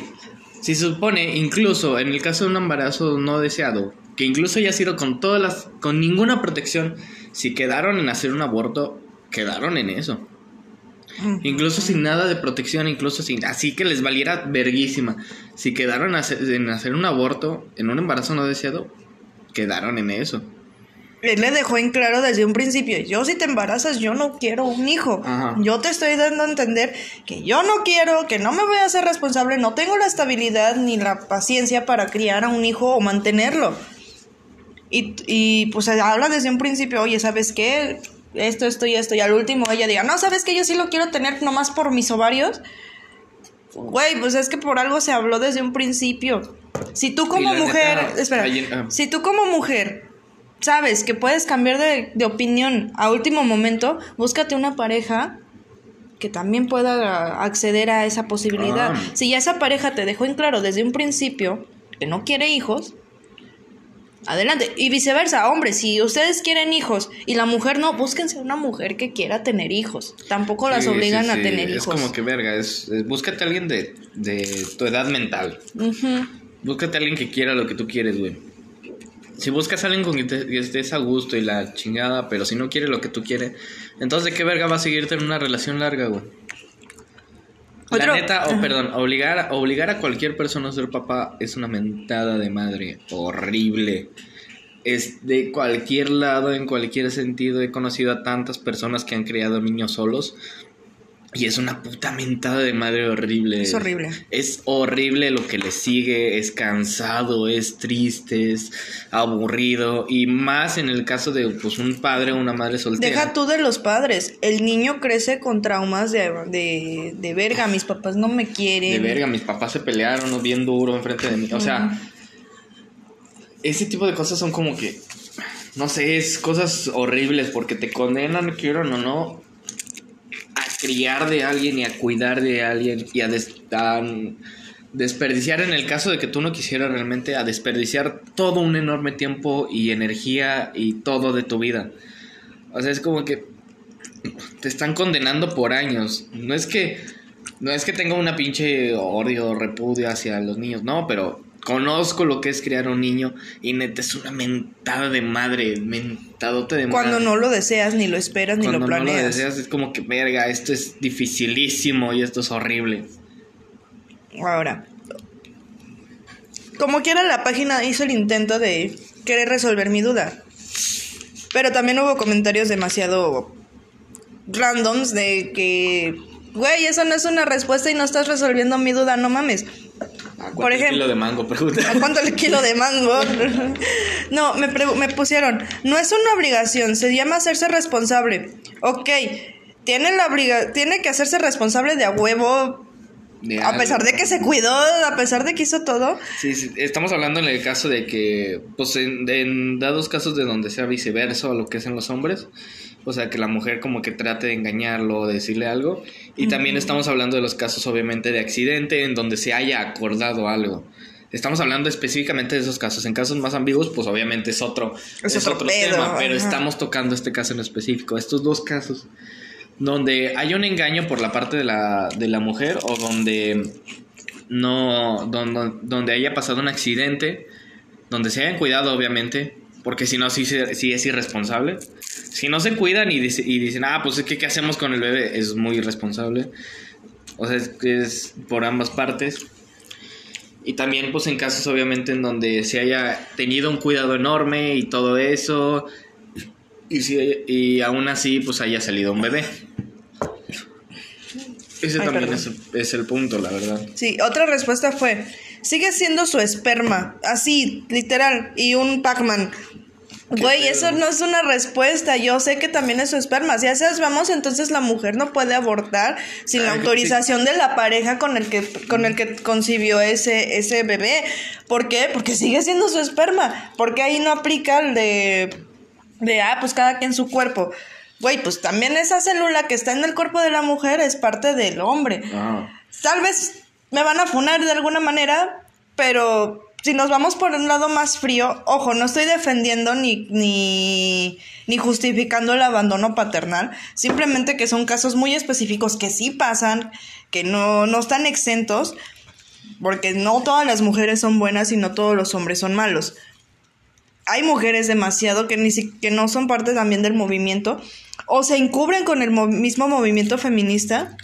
si se supone, incluso en el caso de un embarazo no deseado, que incluso haya sido con todas las, con ninguna protección, si quedaron en hacer un aborto, quedaron en eso. Incluso sin nada de protección, incluso sin... Así que les valiera verguísima. Si quedaron en hacer un aborto, en un embarazo no deseado, quedaron en eso. Él le dejó en claro desde un principio, yo si te embarazas, yo no quiero un hijo. Ajá. Yo te estoy dando a entender que yo no quiero, que no me voy a hacer responsable, no tengo la estabilidad ni la paciencia para criar a un hijo o mantenerlo. Y, y pues habla desde un principio, oye, ¿sabes qué? Esto, esto y esto. Y al último ella diga, no, ¿sabes qué? Yo sí lo quiero tener nomás por mis ovarios. Güey, pues es que por algo se habló desde un principio. Si tú como mujer, neta, espera, ah. si tú como mujer sabes que puedes cambiar de, de opinión a último momento, búscate una pareja que también pueda acceder a esa posibilidad. Ah. Si ya esa pareja te dejó en claro desde un principio que no quiere hijos, adelante. Y viceversa, hombre, si ustedes quieren hijos y la mujer no, búsquense una mujer que quiera tener hijos. Tampoco las Sí, obligan sí, a tener Es hijos. como que verga, es, es- búscate a alguien de, de tu edad mental. Búscate a alguien que quiera lo que tú quieres, güey. Si buscas a alguien con quien te- que estés a gusto y la chingada, pero si no quiere lo que tú quieres, entonces ¿de qué verga va a seguirte en una relación larga, güey? La neta, oh, perdón, obligar, obligar a cualquier persona a ser papá es una mentada de madre horrible. Es de cualquier lado, en cualquier sentido. He conocido a tantas personas que han criado niños solos. Y es una puta mentada de madre horrible. Es horrible. Es horrible lo que le sigue. Es cansado, es triste, es aburrido. Y más en el caso de pues, un padre o una madre soltera. Deja tú de los padres. El niño crece con traumas de, de, de verga. Mis papás no me quieren. De verga, mis papás se pelearon ¿no? bien duro enfrente de mí. O sea, ese tipo de cosas son como que, no sé, es cosas horribles porque te condenan, quieran o no, criar de alguien y a cuidar de alguien y a, des- desperdiciar en el caso de que tú no quisieras realmente, a desperdiciar todo un enorme tiempo y energía y todo de tu vida. O sea, es como que te están condenando por años. No es que no es que tenga una pinche odio o repudio hacia los niños, no, pero conozco lo que es criar un niño y neta es una mentada de madre, mentadote de Cuando madre. no lo deseas, ni lo esperas, ni Cuando lo no lo planeas. deseas es como que verga, esto es dificilísimo y esto es horrible. Ahora, como quiera, la página hizo el intento de querer resolver mi duda. Pero también hubo comentarios demasiado randoms de que, güey, eso no es una respuesta y no estás resolviendo mi duda, no mames. ¿A cuánto Por el ejemplo- kilo de mango, pregunta. ¿A cuánto el kilo de mango? *laughs* No, me, me pusieron, no es una obligación, se llama hacerse responsable. Ok, tiene, la obliga tiene que hacerse responsable de a huevo, a pesar de que se cuidó, a pesar de que hizo todo. Sí, sí, estamos hablando en el caso de que, pues en, en dados casos de donde sea viceversa o lo que hacen los hombres, o sea, que la mujer como que trate de engañarlo o decirle algo. Y también estamos hablando de los casos, obviamente, de accidente en donde se haya acordado algo. Estamos hablando específicamente de esos casos. En casos más ambiguos, pues obviamente es otro, Es es otro tema, pero ajá. estamos tocando este caso en específico. Estos dos casos donde hay un engaño por la parte de la, de la mujer o donde no donde, donde haya pasado un accidente, donde se hayan cuidado obviamente, porque si no sí, sí es irresponsable. Si no se cuidan y, dice- y dicen, ah, pues es que ¿qué hacemos con el bebé? Es muy irresponsable. O sea, es, es por ambas partes. Y también pues en casos obviamente en donde se haya tenido un cuidado enorme y todo eso. Y, si, y aún así pues haya salido un bebé. Ese Ay, también es, es el punto, la verdad. Sí, otra respuesta fue, sigue siendo su esperma, así, literal, y un Pac-Man. Güey, eso no es una respuesta, yo sé que también es su esperma. Si así vamos, entonces la mujer no puede abortar sin la autorización de la pareja con el que con el que concibió ese ese bebé. ¿Por qué? Porque sigue siendo su esperma. Porque ahí no aplica el de de ah, pues cada quien su cuerpo. Güey, pues también esa célula que está en el cuerpo de la mujer es parte del hombre. Ah. Tal vez me van a funar de alguna manera, pero si nos vamos por un lado más frío, ojo, no estoy defendiendo ni, ni, ni justificando el abandono paternal, simplemente que son casos muy específicos que sí pasan, que no, no están exentos, porque no todas las mujeres son buenas y no todos los hombres son malos. Hay mujeres demasiado que, ni que no son parte también del movimiento o se encubren con el mo- mismo movimiento feminista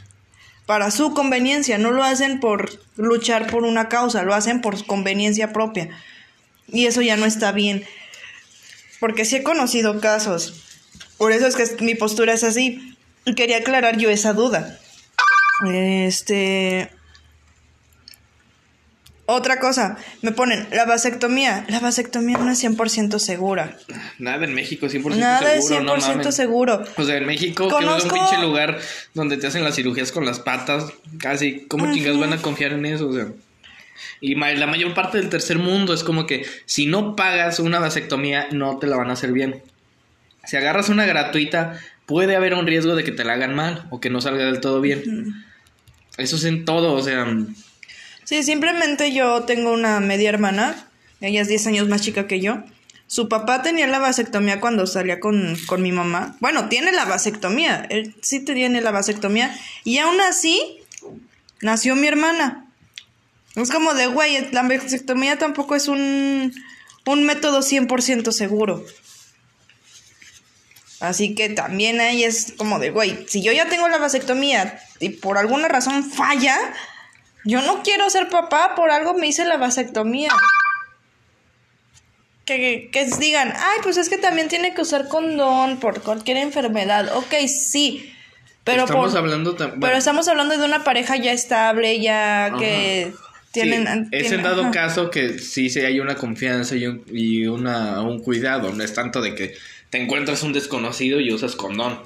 para su conveniencia, no lo hacen por luchar por una causa, lo hacen por conveniencia propia. Y eso ya no está bien. Porque sí he conocido casos. Por eso es que mi postura es así. Y quería aclarar yo esa duda. Este. Otra cosa, me ponen la vasectomía. La vasectomía no es 100% segura. Nada en México 100% Nada es seguro, 100% no seguro. O sea, en México, que es un pinche lugar donde te hacen las cirugías con las patas, casi, ¿cómo chingas van a confiar en eso? O sea, y la mayor parte del tercer mundo es como que si no pagas una vasectomía, no te la van a hacer bien. Si agarras una gratuita, puede haber un riesgo de que te la hagan mal o que no salga del todo bien. Eso es en todo, o sea, Sí, simplemente yo tengo una media hermana, ella es 10 años más chica que yo. Su papá tenía la vasectomía cuando salía con, con mi mamá. Bueno, tiene la vasectomía, él sí tiene la vasectomía. Y aún así, nació mi hermana. Es como de, güey, la vasectomía tampoco es un, un método 100% seguro. Así que también ahí es como de, güey, si yo ya tengo la vasectomía y por alguna razón falla, yo no quiero ser papá, por algo me hice la vasectomía. Que, que, digan, ay, pues es que también tiene que usar condón por cualquier enfermedad. Ok, sí. Pero estamos hablando Pero estamos hablando de una pareja ya estable, ya que tienen... es en dado caso que sí, sí hay una confianza y, un, y una, un cuidado. No es tanto de que te encuentras un desconocido y usas condón.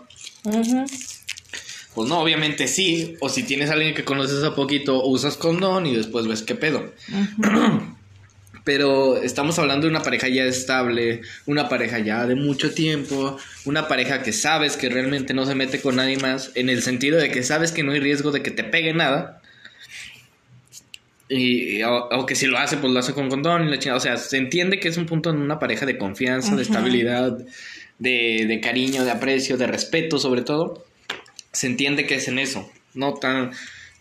Pues no, obviamente sí. O si tienes a alguien que conoces a poquito, usas condón y después ves qué pedo. *clears throat* Pero estamos hablando de una pareja ya estable, una pareja ya de mucho tiempo, una pareja que sabes que realmente no se mete con nadie más, en el sentido de que sabes que no hay riesgo de que te pegue nada. Y, o, que si lo hace, pues lo hace con condón y la chingada. O sea, se entiende que es un punto en una pareja de confianza, de estabilidad, de, de cariño, de aprecio, de respeto, sobre todo. Se entiende que es en eso. No tan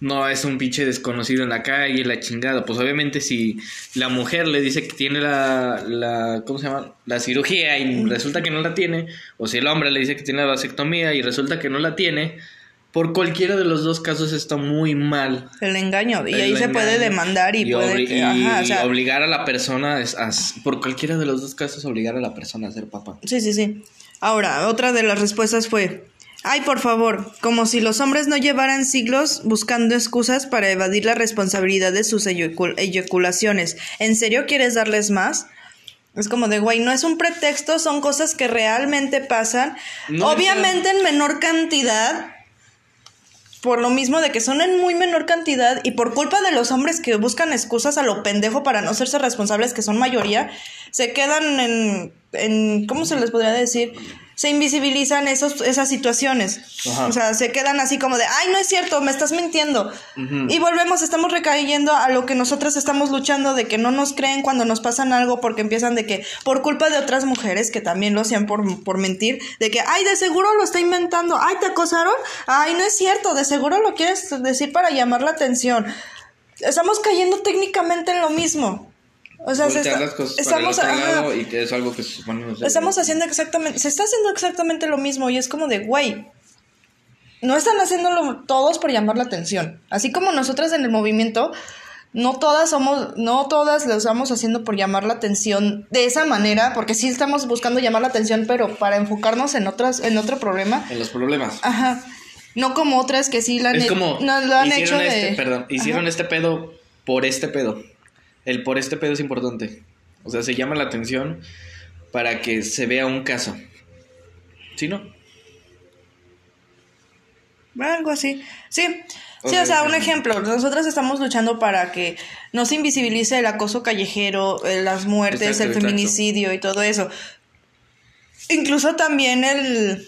no es un pinche desconocido en la calle, la chingada. Pues obviamente si la mujer le dice que tiene la, la ¿cómo se llama? La cirugía y resulta que no la tiene, o si el hombre le dice que tiene la vasectomía y resulta que no la tiene, por cualquiera de los dos casos está muy mal. El engaño, y ahí se puede demandar y, puede obligar a la persona, a, por cualquiera de los dos casos, obligar a la persona a ser papá. Sí, sí, sí. Ahora, otra de las respuestas fue, Ay, por favor, como si los hombres no llevaran siglos buscando excusas para evadir la responsabilidad de sus eyaculaciones. ¿En serio quieres darles más? Es como de, güey, no es un pretexto, son cosas que realmente pasan. Obviamente en menor cantidad, por lo mismo de que son en muy menor cantidad y por culpa de los hombres que buscan excusas a lo pendejo para no hacerse responsables, que son mayoría, se quedan en, en ¿cómo se les podría decir? Se invisibilizan esos, esas situaciones. O sea, se quedan así como de, ay, no es cierto, me estás mintiendo. Y volvemos, estamos recayendo a lo que nosotros estamos luchando de que no nos creen cuando nos pasan algo porque empiezan de que, por culpa de otras mujeres que también lo hacían por, por mentir, de que, ay, de seguro lo está inventando, ay, te acosaron, ay, no es cierto, de seguro lo quieres decir para llamar la atención. Estamos cayendo técnicamente en lo mismo. O sea, estamos y que es algo que se Estamos haciendo exactamente, se está haciendo exactamente lo mismo y es como de, güey, no están haciéndolo todos por llamar la atención. Así como nosotras en el movimiento, no todas somos, no todas lo estamos haciendo por llamar la atención de esa manera, porque sí estamos buscando llamar la atención, pero para enfocarnos en otras, en otro problema. En los problemas. Ajá. No como otras que sí la han, como, no, lo han hecho este, Perdón, hicieron este pedo por este pedo. El por este pedo es importante. O sea, se llama la atención para que se vea un caso. ¿Sí, no? Algo así. Sí. Sí, o sea, un ejemplo. Nosotros estamos luchando para que no se invisibilice el acoso callejero, eh, las muertes, el feminicidio y todo eso. Incluso también el,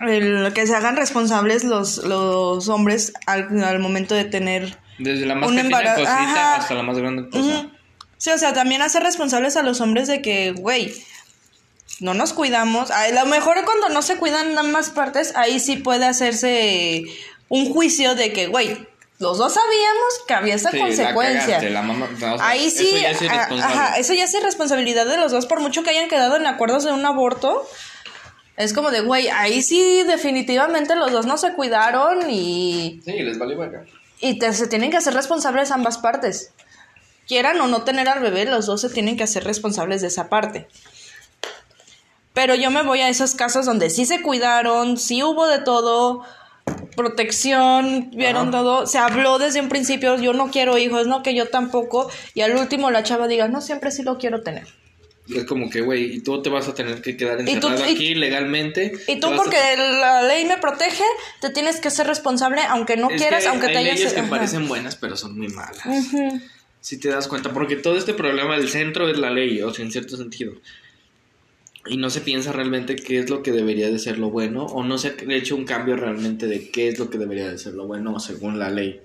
el que se hagan responsables los, los hombres al, al momento de tener desde la más pequeña cosita hasta la más grande cosa. Sí, o sea, también hacer responsables a los hombres de que, güey, no nos cuidamos. A lo mejor cuando no se cuidan ambas partes, ahí sí puede hacerse un juicio de que, güey, los dos sabíamos que había esa consecuencia. ahí sí, eso ya, es ajá, eso ya es irresponsabilidad de los dos, por mucho que hayan quedado en acuerdos de un aborto. Es como de, güey, ahí sí definitivamente los dos no se cuidaron y... Sí, les valió y se tienen que hacer responsables ambas partes. Quieran o no tener al bebé, los dos se tienen que hacer responsables de esa parte. Pero yo me voy a esos casos donde sí se cuidaron, sí hubo de todo, protección, vieron todo, se habló desde un principio, yo no quiero hijos, no que yo tampoco, y al último la chava diga, no, siempre sí lo quiero tener. Es como que, güey, y tú te vas a tener que quedar encerrado aquí legalmente. Y tú, porque la ley me protege, te tienes que ser responsable, aunque no quieras, aunque te hayas. leyes que parecen buenas, pero son muy malas. Si te das cuenta, porque todo este problema del centro es la ley, o sea, en cierto sentido. Y no se piensa realmente qué es lo que debería de ser lo bueno, o no se ha hecho un cambio realmente de qué es lo que debería de ser lo bueno según la ley.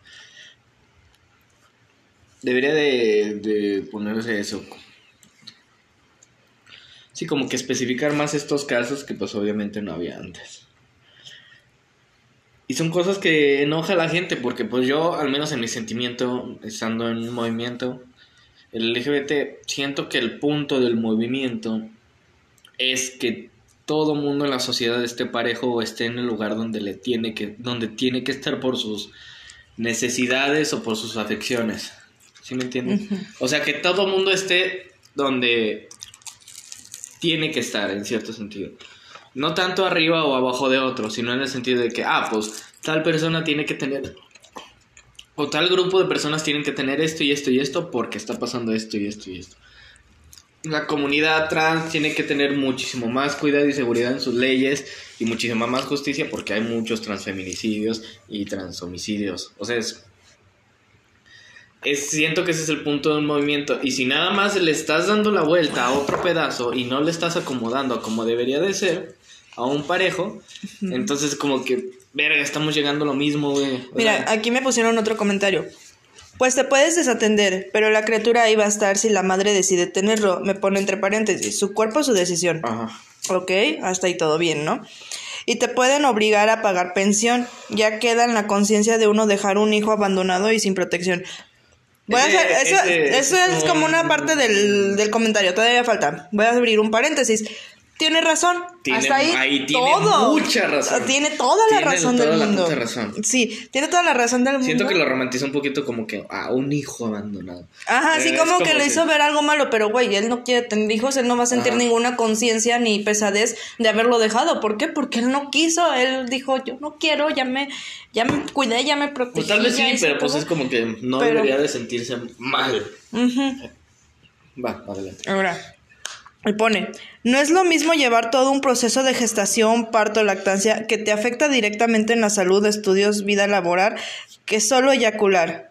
Debería de, de ponerse eso Sí, como que especificar más estos casos que pues obviamente no había antes. Y son cosas que enoja a la gente porque pues yo, al menos en mi sentimiento, estando en un movimiento, el LGBT, siento que el punto del movimiento es que todo mundo en la sociedad esté parejo o esté en el lugar donde le tiene que, donde tiene que estar por sus necesidades o por sus afecciones. ¿Sí me entiendes? O sea, que todo mundo esté donde tiene que estar, en cierto sentido. No tanto arriba o abajo de otro, sino en el sentido de que, ah, pues tal persona tiene que tener, o tal grupo de personas tienen que tener esto y esto y esto porque está pasando esto y esto y esto. La comunidad trans tiene que tener muchísimo más cuidado y seguridad en sus leyes y muchísima más justicia porque hay muchos transfeminicidios y transhomicidios. O sea, es, es- siento que ese es el punto de un movimiento. Y si nada más le estás dando la vuelta a otro pedazo y no le estás acomodando a como debería de ser, a un parejo, entonces como que, verga, estamos llegando a lo mismo, güey. Mira, sea, aquí me pusieron otro comentario. Pues te puedes desatender, pero la criatura ahí va a estar si la madre decide tenerlo. Me pone entre paréntesis, su cuerpo, su decisión. Ajá. Ok, hasta ahí todo bien, ¿no? Y te pueden obligar a pagar pensión. Ya queda en la conciencia de uno dejar un hijo abandonado y sin protección. Voy a hacer, eso, ese- eso es como una un- parte del, del comentario, todavía falta. Voy a abrir un paréntesis. Tiene razón. Tiene- hasta ahí, ahí tiene todo. mucha razón. Tiene toda la Tiene razón toda del la mundo. puta razón. Sí, tiene toda la razón del mundo. Siento que lo romantiza un poquito como que a un hijo abandonado. Ajá, sí, como, es que le hizo ver algo malo, pero güey, él no quiere tener hijos, él no va a sentir Ajá. ninguna conciencia ni pesadez de haberlo dejado. ¿Por qué? Porque él no quiso, él dijo, yo no quiero, ya me, ya me cuidé, ya me protegí. Pues tal vez sí, pero pues todo". es como que no Pero- debería de sentirse mal. Va, adelante. Ahora, y pone, no es lo mismo llevar todo un proceso de gestación, parto, lactancia, que te afecta directamente en la salud, estudios, vida laboral, que solo eyacular.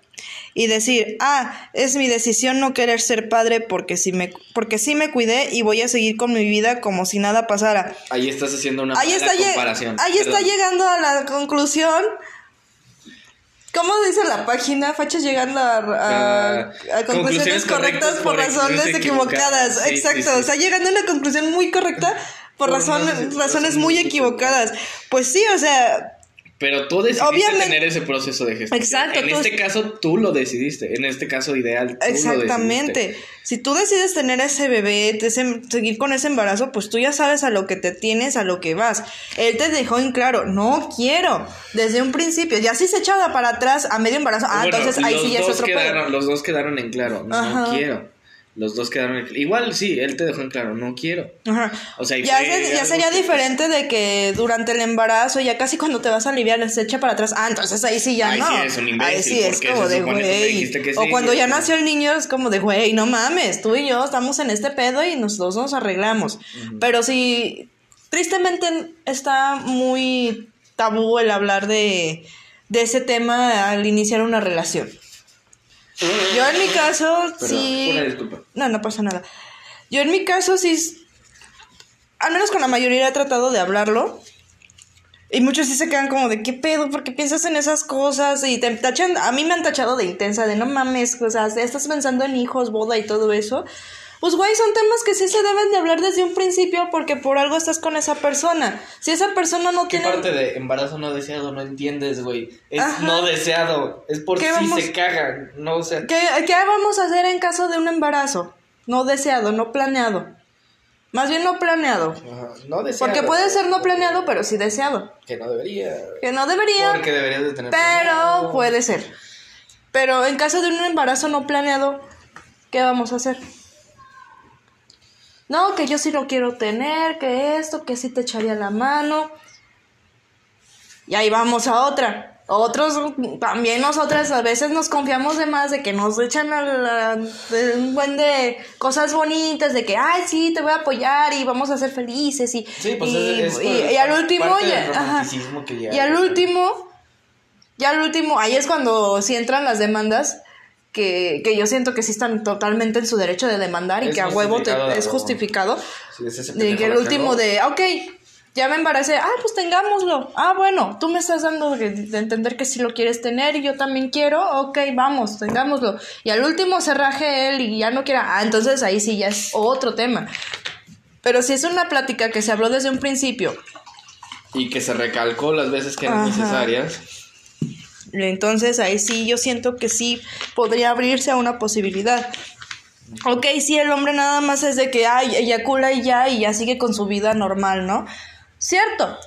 Y decir, ah, es mi decisión no querer ser padre porque sí me, porque sí me cuidé y voy a seguir con mi vida como si nada pasara. Ahí estás haciendo una Ahí mala está, lleg- comparación. ahí está llegando a la conclusión. ¿Cómo dice la página? Fachas llegando a, a- a conclusiones conclusiones correctas correctas por razones equivocadas. equivocadas. Sí, sí, Exacto. sí. O sea, llegando a una conclusión muy correcta por, Por razones, muy equivocadas. Pues sí, o sea, Pero tú decidiste Obviamente- tener ese proceso de gestación. Exacto, En tú- este caso tú lo decidiste. En este caso ideal. Tú Exactamente. Lo decidiste. Si tú decides tener ese bebé, ese- seguir con ese embarazo, pues tú ya sabes a lo que te tienes, a lo que vas. Él te dejó en claro, no quiero, desde un principio. Ya si se echaba para atrás a medio embarazo, ah, Bueno, entonces ahí sí ya es otro quedaron, Los dos quedaron en claro. No Ajá. quiero. Los dos quedaron. Igual sí, él te dejó en claro. No quiero. Ajá. O sea, ya, se- ya sería que- diferente de que durante el embarazo, ya casi cuando te vas a aliviar, se echa para atrás. Ah, entonces ahí sí ya Ahí no. sí eres un imbécil, ahí sí es como de me güey. O cuando ya nació el niño es como de güey, no mames, tú y yo estamos en este pedo y nosotros nos arreglamos. Pero sí, tristemente está muy tabú el hablar de, de ese tema al iniciar una relación. Yo en mi caso, Perdón, sí. una disculpa. No, no pasa nada. Yo en mi caso sí, al menos con la mayoría he tratado de hablarlo. Y muchos sí se quedan como de qué pedo, porque piensas en esas cosas y te tachan, a mí me han tachado de intensa, de no mames, o sea, estás pensando en hijos, boda y todo eso. Pues güey, son temas que sí se deben de hablar desde un principio porque por algo estás con esa persona. Si esa persona no ¿Qué tiene... parte de embarazo no deseado no entiendes, güey? Es Ajá. no deseado. Es por ¿Qué si vamos- se cagan. No, o sea. ¿Qué, ¿Qué vamos a hacer en caso de un embarazo? No deseado, no planeado. Más bien no planeado. Ajá, no deseado. Porque puede ser no planeado, pero sí deseado. Que no debería. Que no debería, Porque deberías de tener. pero puede ser. Pero en caso de un embarazo no planeado, ¿qué vamos a hacer? No, que yo sí lo quiero tener, que esto, que sí te echaría la mano. Y ahí vamos a otra. Otros, también nosotras a veces nos confiamos de más, de que nos echan a la- de un buen de cosas bonitas, de que, ay, sí, te voy a apoyar y vamos a ser felices. Y, Sí, pues y, es, es y- y al último, ajá. ya- Y al último, ya al último, ahí es cuando sí entran las demandas, que, que yo siento que sí están totalmente en su derecho de demandar y Es que a huevo te- es justificado. Sí, es pendejo que el último de, ok, ya me embaracé, ah, pues tengámoslo. Ah, bueno, tú me estás dando de, de entender que si lo quieres tener y yo también quiero, ok, vamos, tengámoslo. Y al último se raje él y ya no quiera, ah, entonces ahí sí ya es otro tema. Pero si es una plática que se habló desde un principio, Y que se recalcó las veces que eran Ajá. necesarias. Entonces ahí sí yo siento que sí podría abrirse a una posibilidad. Ok, sí, el hombre nada más es de que, ay, eyacula y ya, y ya sigue con su vida normal, ¿no? Cierto,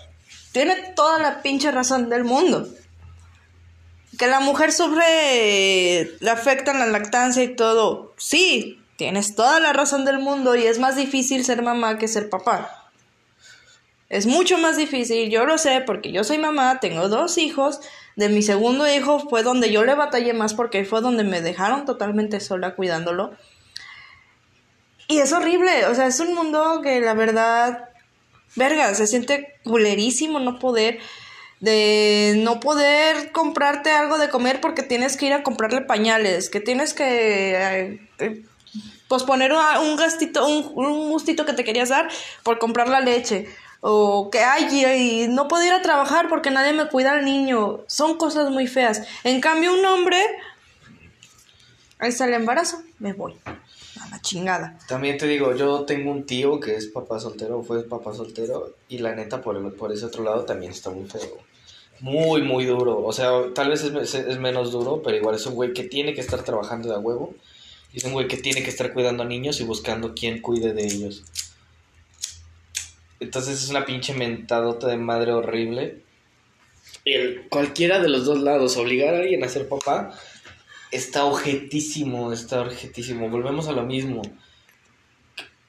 tiene toda la pinche razón del mundo. Que la mujer sufre, le afecta la lactancia y todo. Sí, tienes toda la razón del mundo y es más difícil ser mamá que ser papá. Es mucho más difícil, yo lo sé, porque yo soy mamá, tengo dos hijos. De mi segundo hijo fue donde yo le batallé más porque fue donde me dejaron totalmente sola cuidándolo. Y es horrible, o sea, es un mundo que la verdad, verga, se siente culerísimo no poder, de no poder comprarte algo de comer porque tienes que ir a comprarle pañales, que tienes que eh, eh, posponer un gastito, un, un gustito que te querías dar por comprar la leche. O que ay, y no puedo ir a trabajar porque nadie me cuida al niño. Son cosas muy feas. En cambio, un hombre, ahí está el embarazo, me voy a la chingada. También te digo, yo tengo un tío que es papá soltero, fue papá soltero, y la neta, por, el- por ese otro lado también está muy feo. Muy, muy duro. O sea, tal vez es, menos duro, pero igual es un güey que tiene que estar trabajando de a huevo. Y es un güey que tiene que estar cuidando a niños y buscando quién cuide de ellos. Entonces es una pinche mentadota de madre horrible. Y el, cualquiera de los dos lados, obligar a alguien a ser papá, está objetísimo, está objetísimo. Volvemos a lo mismo.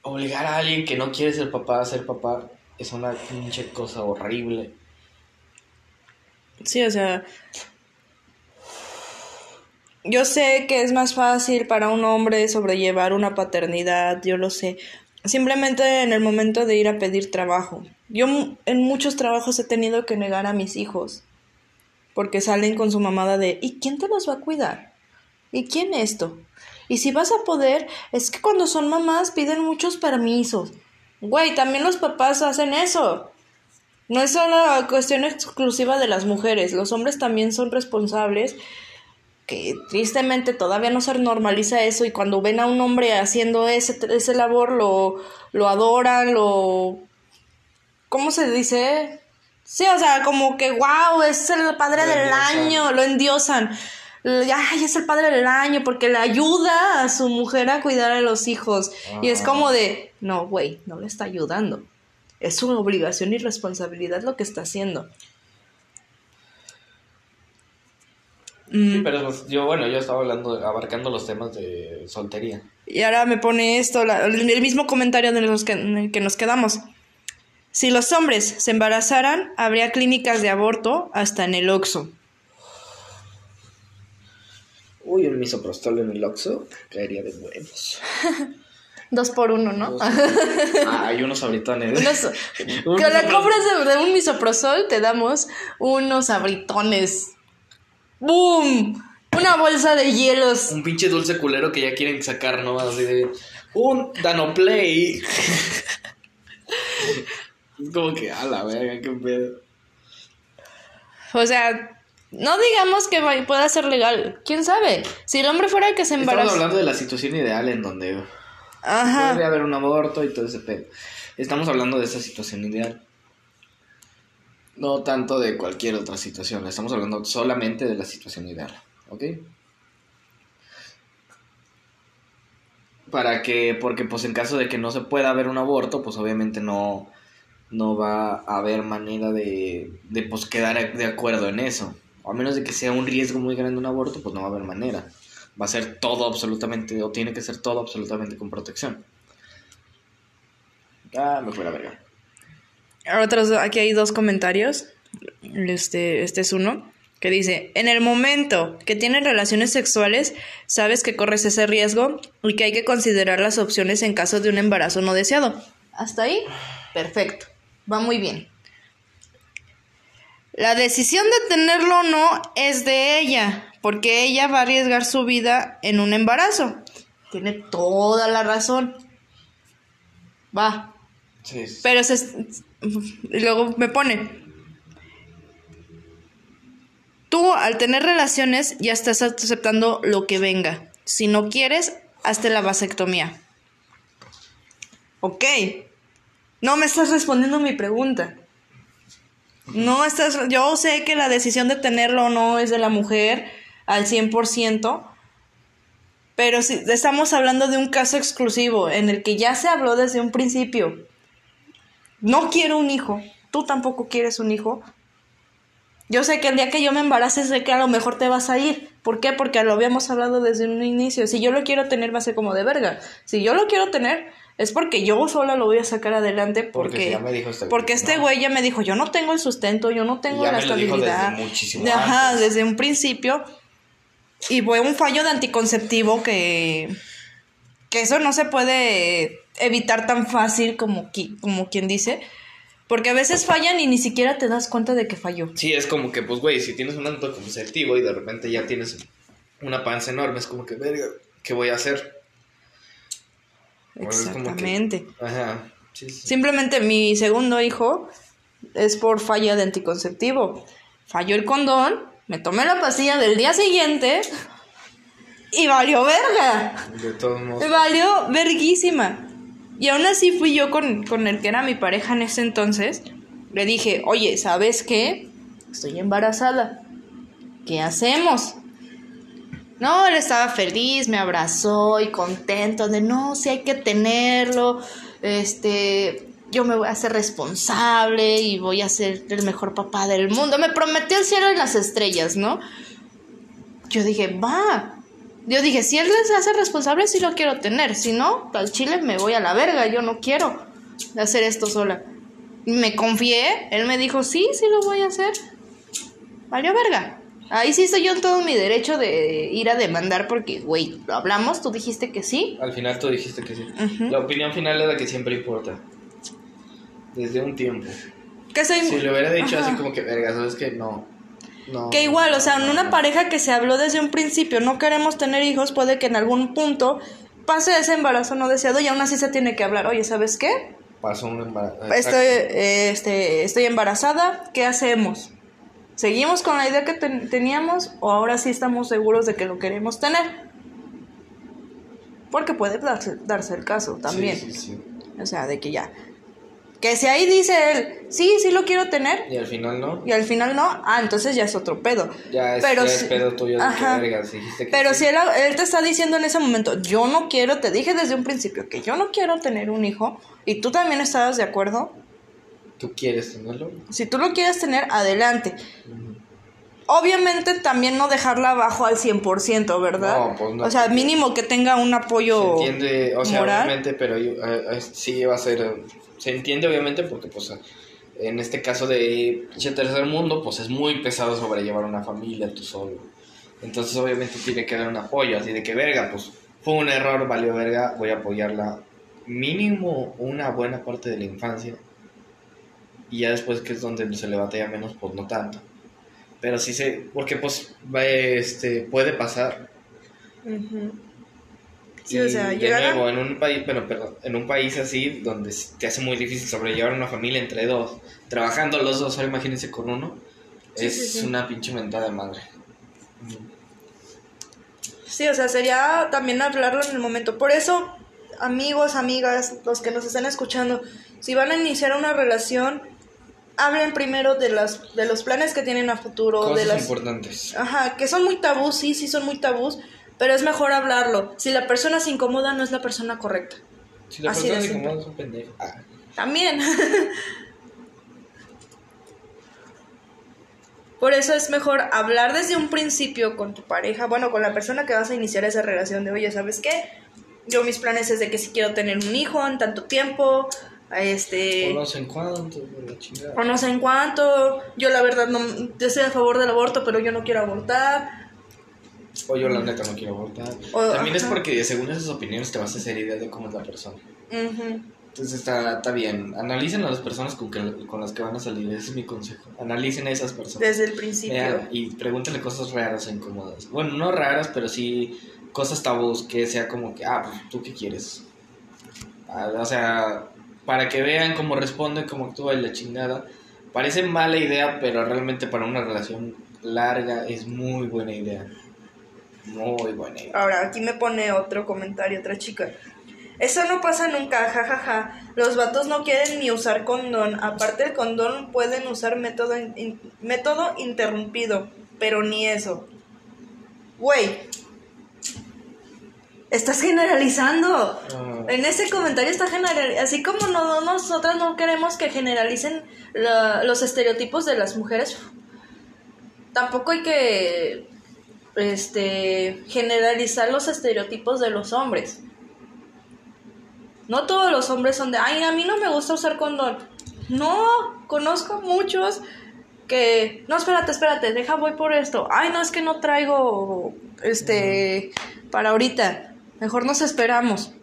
Obligar a alguien que no quiere ser papá a ser papá es una pinche cosa horrible. Sí, o sea. Yo sé que es más fácil para un hombre sobrellevar una paternidad, yo lo sé. Simplemente en el momento de ir a pedir trabajo. Yo en muchos trabajos he tenido que negar a mis hijos. Porque salen con su mamada de ¿y quién te los va a cuidar? ¿Y quién esto? Y si vas a poder, es que cuando son mamás piden muchos permisos. Güey, también los papás hacen eso. No es solo cuestión exclusiva de las mujeres, los hombres también son responsables, que tristemente todavía no se normaliza eso y cuando ven a un hombre haciendo ese, ese labor lo, lo adoran, lo... ¿Cómo se dice? Sí, o sea, como que wow, es el padre Lo del endiosan. año, lo endiosan. Ay, es el padre del año porque le ayuda a su mujer a cuidar a los hijos. Y es como de, no, güey, no le está ayudando. Es su obligación y responsabilidad lo que está haciendo. Sí, pero pues, yo, bueno, yo estaba hablando, abarcando los temas de soltería. Y ahora me pone esto, la- el mismo comentario de los que, en el que nos quedamos. Si los hombres se embarazaran, habría clínicas de aborto hasta en el Oxxo. Uy, un misoprostol en el Oxxo caería de huevos. *laughs* Dos por uno, ¿no? Ah, hay unos abritones. *laughs* Unos- que la compras de, de un misoprostol, te damos unos abritones. ¡Boom! Una bolsa de hielos. Un pinche dulce culero que ya quieren sacar, ¿no? Así de. Un Danoplay. Es como que, a la verga, qué pedo. O sea, no digamos que pueda ser legal. ¿Quién sabe? Si el hombre fuera el que se Estamos embaraza. hablando de la situación ideal en donde Ajá. puede haber un aborto y todo ese pedo. Estamos hablando de esa situación ideal. No tanto de cualquier otra situación. Estamos hablando solamente de la situación ideal. ¿Ok? Para que, porque pues en caso de que no se pueda haber un aborto, pues obviamente no, no va a haber manera de, de pues quedar de acuerdo en eso. O a menos de que sea un riesgo muy grande un aborto, pues no va a haber manera. Va a ser todo absolutamente, o tiene que ser todo absolutamente con protección. Ah, me fue la verga. Otros, aquí hay dos comentarios. Este, este es uno que dice, en el momento que tienes relaciones sexuales, sabes que corres ese riesgo y que hay que considerar las opciones en caso de un embarazo no deseado. Hasta ahí, perfecto. Va muy bien. La decisión de tenerlo o no es de ella, porque ella va a arriesgar su vida en un embarazo. Tiene toda la razón. Va, Sí, pero se... Luego me pone... Tú al tener relaciones ya estás aceptando lo que venga. Si no quieres, hazte la vasectomía. Ok. No me estás respondiendo mi pregunta. No estás... Yo sé que la decisión de tenerlo o no es de la mujer al 100%. Pero si estamos hablando de un caso exclusivo en el que ya se habló desde un principio. No quiero un hijo. Tú tampoco quieres un hijo. Yo sé que el día que yo me embarace sé que a lo mejor te vas a ir. ¿Por qué? Porque lo habíamos hablado desde un inicio. Si yo lo quiero tener va a ser como de verga. Si yo lo quiero tener es porque yo sola lo voy a sacar adelante porque ya me dijo este porque güey, este güey ya me dijo, yo no tengo el sustento, yo no tengo ya la me lo dijo desde estabilidad. muchísimo Ajá, antes. desde un principio. Y fue un fallo de anticonceptivo que que eso no se puede evitar tan fácil como, qui- como quien dice. Porque a veces fallan y ni siquiera te das cuenta de que falló. Sí, es como que, pues, güey, si tienes un anticonceptivo y de repente ya tienes una panza enorme, es como que, verga, ¿qué voy a hacer? Que- Exactamente. Ajá. Sí, sí. Simplemente mi segundo hijo es por falla de anticonceptivo. Falló el condón, me tomé la pastilla del día siguiente y valió verga. De todos modos. Valió verguísima. Y aún así fui yo con, con el que era mi pareja en ese entonces. Le dije, oye, ¿sabes qué? Estoy embarazada. ¿Qué hacemos? No, él estaba feliz, me abrazó y contento de no, si hay que tenerlo. Este, yo me voy a hacer responsable y voy a ser el mejor papá del mundo. Me prometió el cielo y las estrellas, ¿no? Yo dije, va. Yo dije, si él se hace responsable, sí lo quiero tener. Si no, al chile me voy a la verga. Yo no quiero hacer esto sola. Me confié. Él me dijo, sí, sí lo voy a hacer. Valió verga. Ahí sí estoy yo en todo mi derecho de ir a demandar porque, güey, lo hablamos, tú dijiste que sí. Al final tú dijiste que sí. La opinión final es la que siempre importa. Desde un tiempo. Que soy... Si le hubiera dicho Ajá. así como que, verga, ¿sabes que No. No. Que igual, o sea, en una pareja que se habló desde un principio, no queremos tener hijos, puede que en algún punto pase ese embarazo no deseado y aún así se tiene que hablar. Oye, ¿sabes qué? Pasó un embarazo. Estoy, eh, este, estoy embarazada, ¿qué hacemos? ¿Seguimos con la idea que ten- teníamos o ahora sí estamos seguros de que lo queremos tener? Porque puede darse, darse el caso también. Sí, sí, sí. O sea, de que ya. Que si ahí dice él, sí, sí lo quiero tener, Y al final no. y al final no, ah, entonces ya es otro pedo. Ya es, Pero ya es si- pedo tuyo Ajá. que, dijiste Pero sí. si él, él te está diciendo en ese momento, yo no quiero, te dije desde un principio que yo no quiero tener un hijo, y tú también estabas de acuerdo, ¿Tú quieres tenerlo? si tú lo quieres tener, adelante. Obviamente también no dejarla abajo al 100%, ¿verdad? No, pues no, o sea, mínimo que tenga un apoyo. Se entiende, o sea, moral. obviamente, pero eh, eh, sí va a ser, se entiende obviamente porque pues en este caso de pinche tercer mundo, pues es muy pesado sobrellevar una familia tú solo. Entonces obviamente tiene que dar un apoyo, así de que verga, pues fue un error, valió verga, voy a apoyarla mínimo una buena parte de la infancia. Y ya después que es donde se le batalla menos, pues no tanto. Pero sí se, porque pues este, puede pasar. Sí, y o sea, de a- nuevo, en un país, bueno, perdón, en un país así donde te hace muy difícil sobrellevar una familia entre dos, trabajando los dos, ahora imagínense con uno, Sí, es sí. una pinche mentada de madre. Sí, o sea, sería también hablarlo en el momento. Por eso, amigos, amigas, los que nos están escuchando, si van a iniciar una relación, hablen primero de las de los planes que tienen a futuro, Cosas de las importantes. Ajá, que son muy tabús, sí, sí son muy tabús, pero es mejor hablarlo. Si la persona se incomoda, no es la persona correcta. Si la Así persona se incomoda, es un pendejo. Ah, También. *laughs* Por eso es mejor hablar desde un principio con tu pareja, bueno, con la persona que vas a iniciar esa relación de, oye, ¿sabes qué? Yo mis planes es de que si quiero tener un hijo en tanto tiempo, este... o no sé en cuánto, la chingada. o no sé en cuánto, yo la verdad no, yo estoy a favor del aborto, pero yo no quiero abortar. O yo la neta no quiero abortar. O- También es porque según esas opiniones te vas a hacer idea de cómo es la persona. Ujú. Entonces está, está bien. Analicen a las personas con, que, con las que van a salir. Ese es mi consejo. Analicen a esas personas. Desde el principio. Y pregúntenle cosas raras e incómodas. Bueno, no raras, pero sí cosas tabús que sea como que, ah, pues, ¿tú qué quieres? Ah, o sea, para que vean cómo responde, cómo actúa y la chingada. Parece mala idea, pero realmente para una relación larga es muy buena idea. Muy buena idea. Ahora, aquí me pone otro comentario, otra chica. Eso no pasa nunca, jajaja. Los vatos no quieren ni usar condón. Aparte el condón pueden usar método, in- método interrumpido, pero ni eso. Güey. Estás generalizando. Ah. En ese comentario está general, así como no, nosotras no queremos que generalicen la- los estereotipos de las mujeres, tampoco hay que este generalizar los estereotipos de los hombres. No todos los hombres son de, ay, a mí no me gusta usar condón. No, conozco muchos que, no, espérate, espérate, deja, voy por esto. Ay, no, es que no traigo, este, para ahorita. Mejor nos esperamos.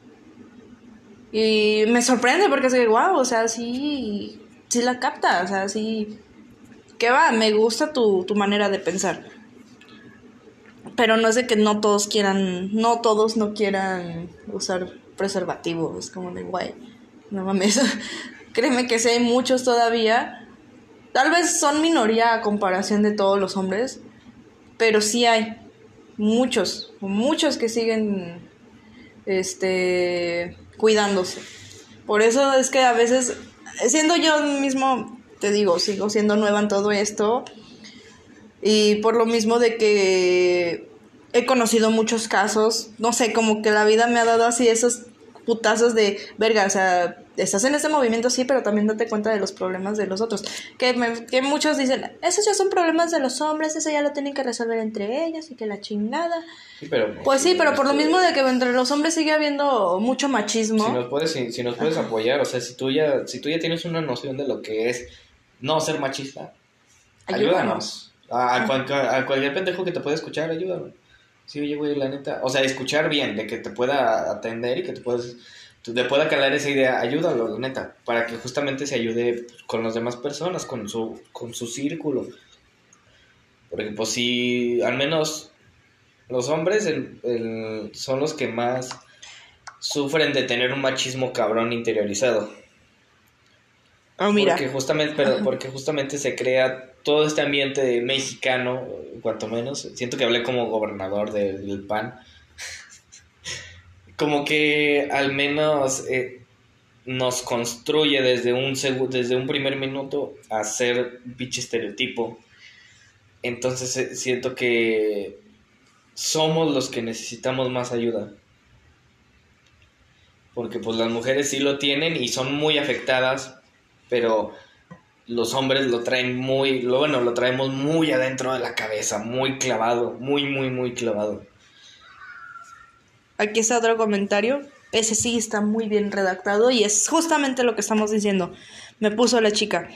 Y me sorprende porque es que, wow, o sea, sí, sí la capta, o sea, sí, que va, me gusta tu, tu manera de pensar. Pero no es de que no todos quieran, no todos no quieran usar preservativo, es como de, güey, no mames, *laughs* créeme que sí hay muchos todavía, tal vez son minoría a comparación de todos los hombres, pero sí hay muchos, muchos que siguen, este, cuidándose. Por eso es que a veces, siendo yo mismo, te digo, sigo siendo nueva en todo esto, y por lo mismo de que he conocido muchos casos, no sé, como que la vida me ha dado así esos putazos de verga, o sea, estás en este movimiento sí, pero también date cuenta de los problemas de los otros. Que, me- que muchos dicen, esos ya son problemas de los hombres, eso ya lo tienen que resolver entre ellos y que la chingada. Sí, pero, Pues sí, pero por lo este, mismo de que entre los hombres sigue habiendo mucho machismo. Si nos puedes, si, si nos puedes apoyar, o sea, si tú ya, si tú ya tienes una noción de lo que es no ser machista, ayúdanos. A, a cual- a cualquier pendejo que te pueda escuchar, ayúdame. Sí, oye, güey, la neta. O sea, escuchar bien, de que te pueda atender y que te puedas, te pueda calar esa idea, ayúdalo, la neta. Para que justamente se ayude con las demás personas, con su, con su círculo. Porque, pues, si al menos los hombres el- el- son los que más sufren de tener un machismo cabrón interiorizado. Oh, mira. Porque justamente, pero *laughs* porque justamente se crea todo este ambiente mexicano, cuanto menos. Siento que hablé como gobernador del, PAN. *laughs* como que al menos eh, nos construye desde un desde un primer minuto a ser un pinche estereotipo. Entonces eh, siento que somos los que necesitamos más ayuda. Porque pues las mujeres sí lo tienen y son muy afectadas, pero los hombres lo traen muy, lo bueno, lo traemos muy adentro de la cabeza, muy clavado, muy, muy, muy clavado. Aquí está otro comentario. Ese sí está muy bien redactado y es justamente lo que estamos diciendo. Me puso la chica.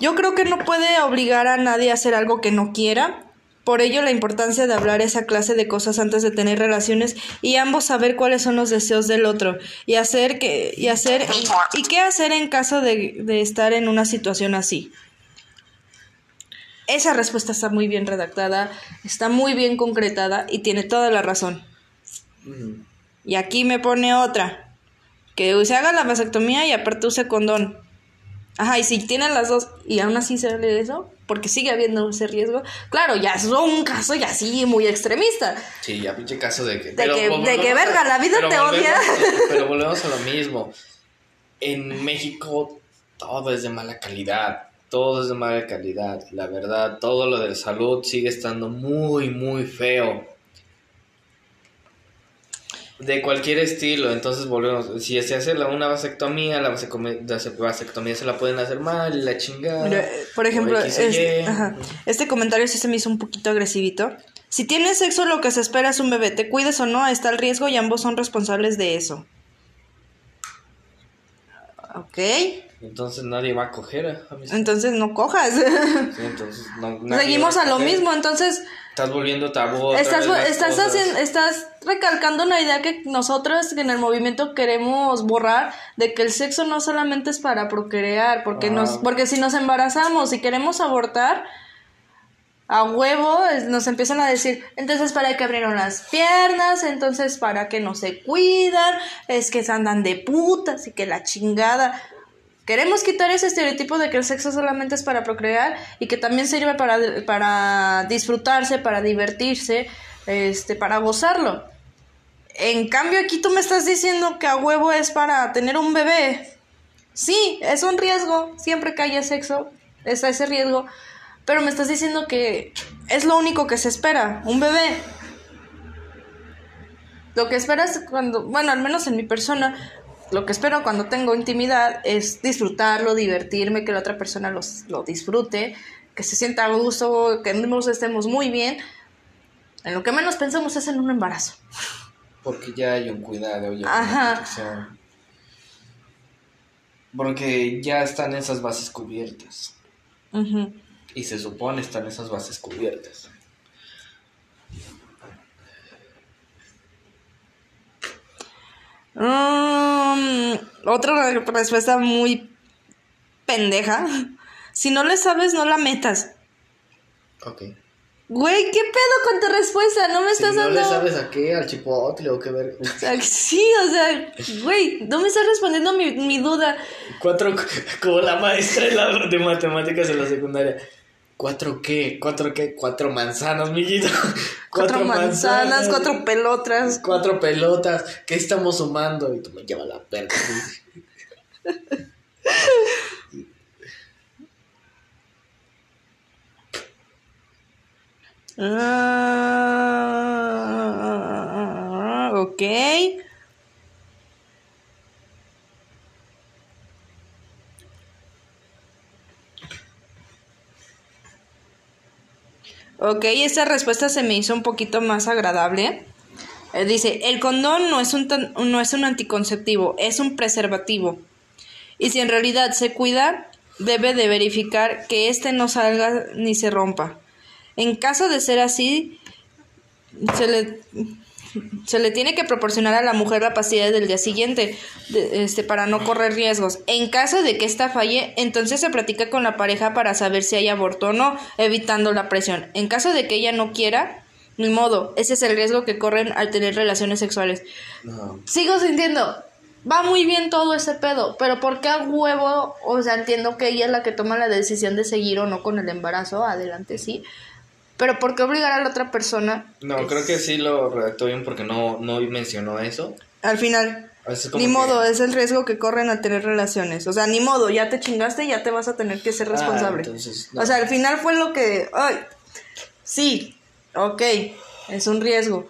Yo creo que no puede obligar a nadie a hacer algo que no quiera. Por ello la importancia de hablar esa clase de cosas antes de tener relaciones y ambos saber cuáles son los deseos del otro y hacer que y hacer y qué hacer en caso de, de estar en una situación así. Esa respuesta está muy bien redactada, está muy bien concretada y tiene toda la razón. Y aquí me pone otra. Que se haga la vasectomía y aparte use condón. Ajá, y si tienen las dos y aún así se ve eso, porque sigue habiendo ese riesgo, claro, ya es un caso ya sí muy extremista. Sí, ya pinche caso de que... De que- de que, verga, la vida te odia. Pero *laughs* volvemos a lo mismo. En México todo es de mala calidad. Todo es de mala calidad. La verdad, todo lo de salud sigue estando muy, muy feo. De cualquier estilo, entonces volvemos. Si se hace la, una vasectomía, la vasectomía, la vasectomía se la pueden hacer mal y la chingada. Mira, por ejemplo, este, ajá, este comentario sí se me hizo un poquito agresivito. Si tienes sexo, lo que se espera es un bebé. Te cuides o no, está el riesgo y ambos son responsables de eso. Ok, Entonces nadie va a coger a, mis- entonces no cojas. Sí, entonces no- *laughs* Seguimos a lo mismo, entonces Estás volviendo tabú. estás, estás, haciendo, estás recalcando una idea que nosotros en el movimiento queremos borrar de que el sexo no solamente es para procrear, porque nos, porque si nos embarazamos y queremos abortar a huevo, nos empiezan a decir, entonces para qué abrieron las piernas, entonces para que no se cuidan, es que se andan de putas y que la chingada. Queremos quitar ese estereotipo de que el sexo solamente es para procrear y que también sirve para, para disfrutarse, para divertirse, este, para gozarlo. En cambio, aquí tú me estás diciendo que a huevo es para tener un bebé. Sí, es un riesgo, siempre que haya sexo, está ese riesgo, pero me estás diciendo que es lo único que se espera, un bebé. Lo que esperas cuando, bueno, al menos en mi persona, lo que espero cuando tengo intimidad es disfrutarlo, divertirme, que la otra persona los, lo disfrute, que se sienta a gusto, que ambos estemos muy bien. En lo que menos pensamos es en un embarazo. Porque ya hay un cuidado, ya Ajá. protección. Porque ya están esas bases cubiertas. Ujú. Y se supone están esas bases cubiertas. Mm, otra re- respuesta muy pendeja. Si no le sabes, no la metas. Ok. Güey, ¿qué pedo con tu respuesta? No me Si estás no dando. le sabes a qué, al chipotle o qué ver. O sea, sí, o sea, güey, no me estás respondiendo mi, mi duda. Cuatro, *laughs* como la maestra de, la- de matemáticas en la secundaria. ¿Cuatro qué? ¿Cuatro qué? Cuatro manzanas, mijito. *laughs* Cuatro, manzanas, cuatro pelotas. Cuatro pelotas. ¿Qué estamos sumando? Y tú me llevas la verga. *laughs* Ah, ok. Ok, esta respuesta se me hizo un poquito más agradable. Eh, dice, el condón no es, un no es un anticonceptivo, es un preservativo. Y si en realidad se cuida, debe de verificar que éste no salga ni se rompa. En caso de ser así, se le, se le tiene que proporcionar a la mujer la pastilla del día siguiente de- este, para no correr riesgos. En caso de que ésta falle, entonces se platica con la pareja para saber si hay aborto o no, evitando la presión. En caso de que ella no quiera, ni modo, ese es el riesgo que corren al tener relaciones sexuales. No. Sigo sintiendo, va muy bien todo ese pedo, pero ¿por qué a huevo? O sea, entiendo que ella es la que toma la decisión de seguir o no con el embarazo, adelante sí. Pero ¿por qué obligar a la otra persona? No, creo que sí lo redactó bien porque no, no mencionó eso. Al final, Es ni que- modo, es el riesgo que corren al tener relaciones. O sea, ni modo, ya te chingaste, ya te vas a tener que ser Ah, responsable. entonces, no. O sea, al final fue lo que... Ay, sí, ok, es un riesgo.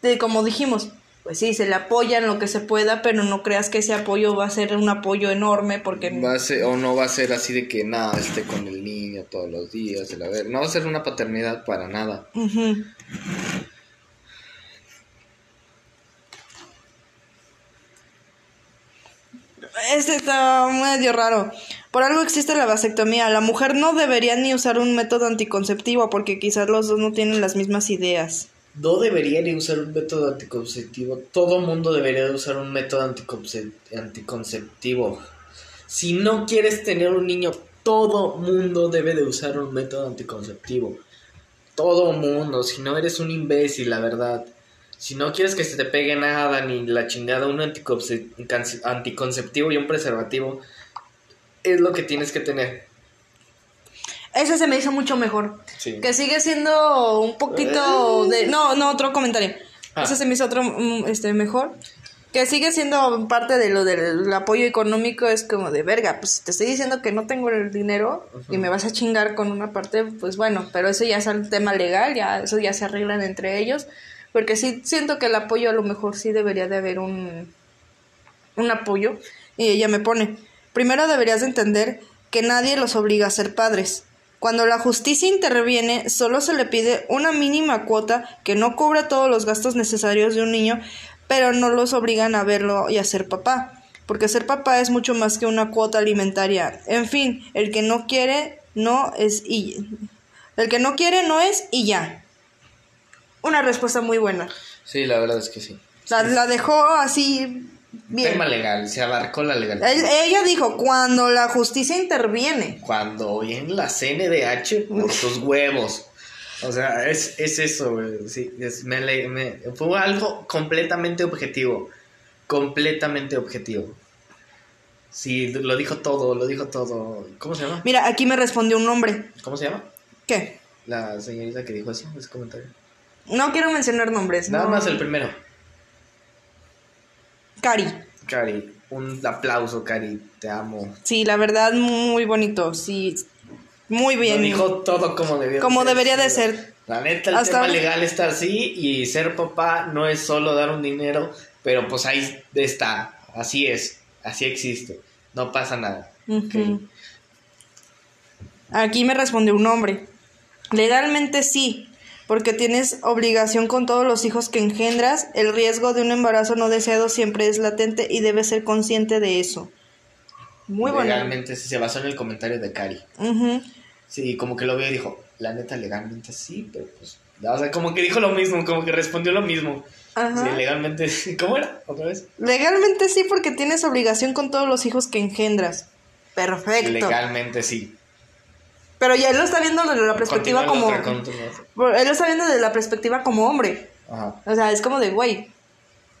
De, como dijimos, pues sí, se le apoya en lo que se pueda, pero no creas que ese apoyo va a ser un apoyo enorme porque... Va a ser, o no va a ser así de que nada, esté con el niño todos los días, no va a ser una paternidad para nada. Ujú. Este está medio raro. Por algo existe la vasectomía. La mujer no debería ni usar un método anticonceptivo porque quizás los dos no tienen las mismas ideas. No debería ni usar un método anticonceptivo. Todo mundo debería de usar un método anticonce- anticonceptivo. Si no quieres tener un niño, todo mundo debe de usar un método anticonceptivo. Todo mundo. Si no eres un imbécil, la verdad. Si no quieres que se te pegue nada, ni la chingada, un anticonceptivo y un preservativo, es lo que tienes que tener. Ese se me hizo mucho mejor. Sí. Que sigue siendo un poquito de... No, no, otro comentario. Ah. Ese se me hizo otro mm, este, mejor. Que sigue siendo parte de lo del apoyo económico. Es como de verga, pues te estoy diciendo que no tengo el dinero y me vas a chingar con una parte, pues bueno, pero eso ya es el tema legal, ya eso ya se arreglan entre ellos. Porque sí siento que el apoyo a lo mejor sí debería de haber un, un apoyo. Y ella me pone, primero deberías de entender que nadie los obliga a ser padres. Cuando la justicia interviene, solo se le pide una mínima cuota que no cubra todos los gastos necesarios de un niño, pero no los obligan a verlo y a ser papá. Porque ser papá es mucho más que una cuota alimentaria. En fin, el que no quiere, no es y el que no quiere no es y ya. Una respuesta muy buena. Sí, la verdad es que sí. La, la dejó así bien. Tema legal, se abarcó la legalidad. Ella dijo, cuando la justicia interviene. Cuando en la CNDH por tus huevos. O sea, es, es eso. Sí, es- me le- me- fue algo completamente objetivo. Completamente objetivo. Sí, lo dijo todo, lo dijo todo. ¿Cómo se llama? Mira, aquí me respondió un hombre. ¿Cómo se llama? ¿Qué? La señorita que dijo eso, ese comentario. No quiero mencionar nombres. Nada no. más el primero. Cari. Cari, un aplauso, Cari, te amo. Sí, la verdad, muy bonito. Sí. Muy bien. Lo dijo todo como debía Como debería de ser. La neta, el Hasta tema legal está así y ser papá no es solo dar un dinero, pero pues ahí está, así es, así existe, no pasa nada. Ujú. Aquí me respondió un hombre. Legalmente sí, porque tienes obligación con todos los hijos que engendras. El riesgo de un embarazo no deseado siempre es latente y debes ser consciente de eso. Muy bueno. Legalmente sí, se basó en el comentario de Cari. Ujú. Sí, como que lo vio y dijo, la neta legalmente sí, pero pues, o sea, como que dijo lo mismo, como que respondió lo mismo. Ajá. Sí, legalmente, *laughs* ¿cómo era? ¿Otra vez? Legalmente sí, porque tienes obligación con todos los hijos que engendras. Perfecto. Legalmente sí. Pero ya él lo está viendo desde la perspectiva Continúa como. otra. Él lo está viendo desde la perspectiva como hombre. Ajá. O sea, es como de, güey.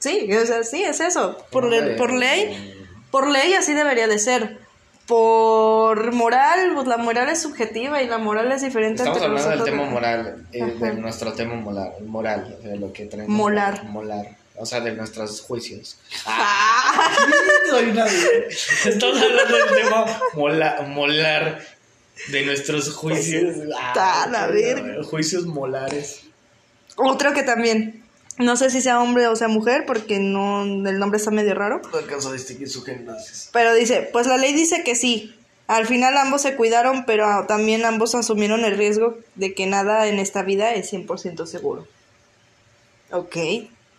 Sí, o sea, sí, es eso. Por, le- por ley, por ley así debería de ser. Por moral, pues la moral es subjetiva y la moral es diferente Estamos entre hablando del tema moral, eh, de nuestro tema moral, moral, o sea, lo que traemos. Molar. Molar, o sea, de nuestros juicios. Ah, *laughs* Soy una Estamos hablando del tema mola- molar, de nuestros juicios. La verga. Juicios molares. Otro que también. No sé si sea hombre o sea mujer, porque no el nombre está medio raro. No alcanzo a distinguir su género. Pero dice, pues la ley dice que sí. Al final ambos se cuidaron, pero también ambos asumieron el riesgo de que nada en esta vida es 100% seguro. Ok.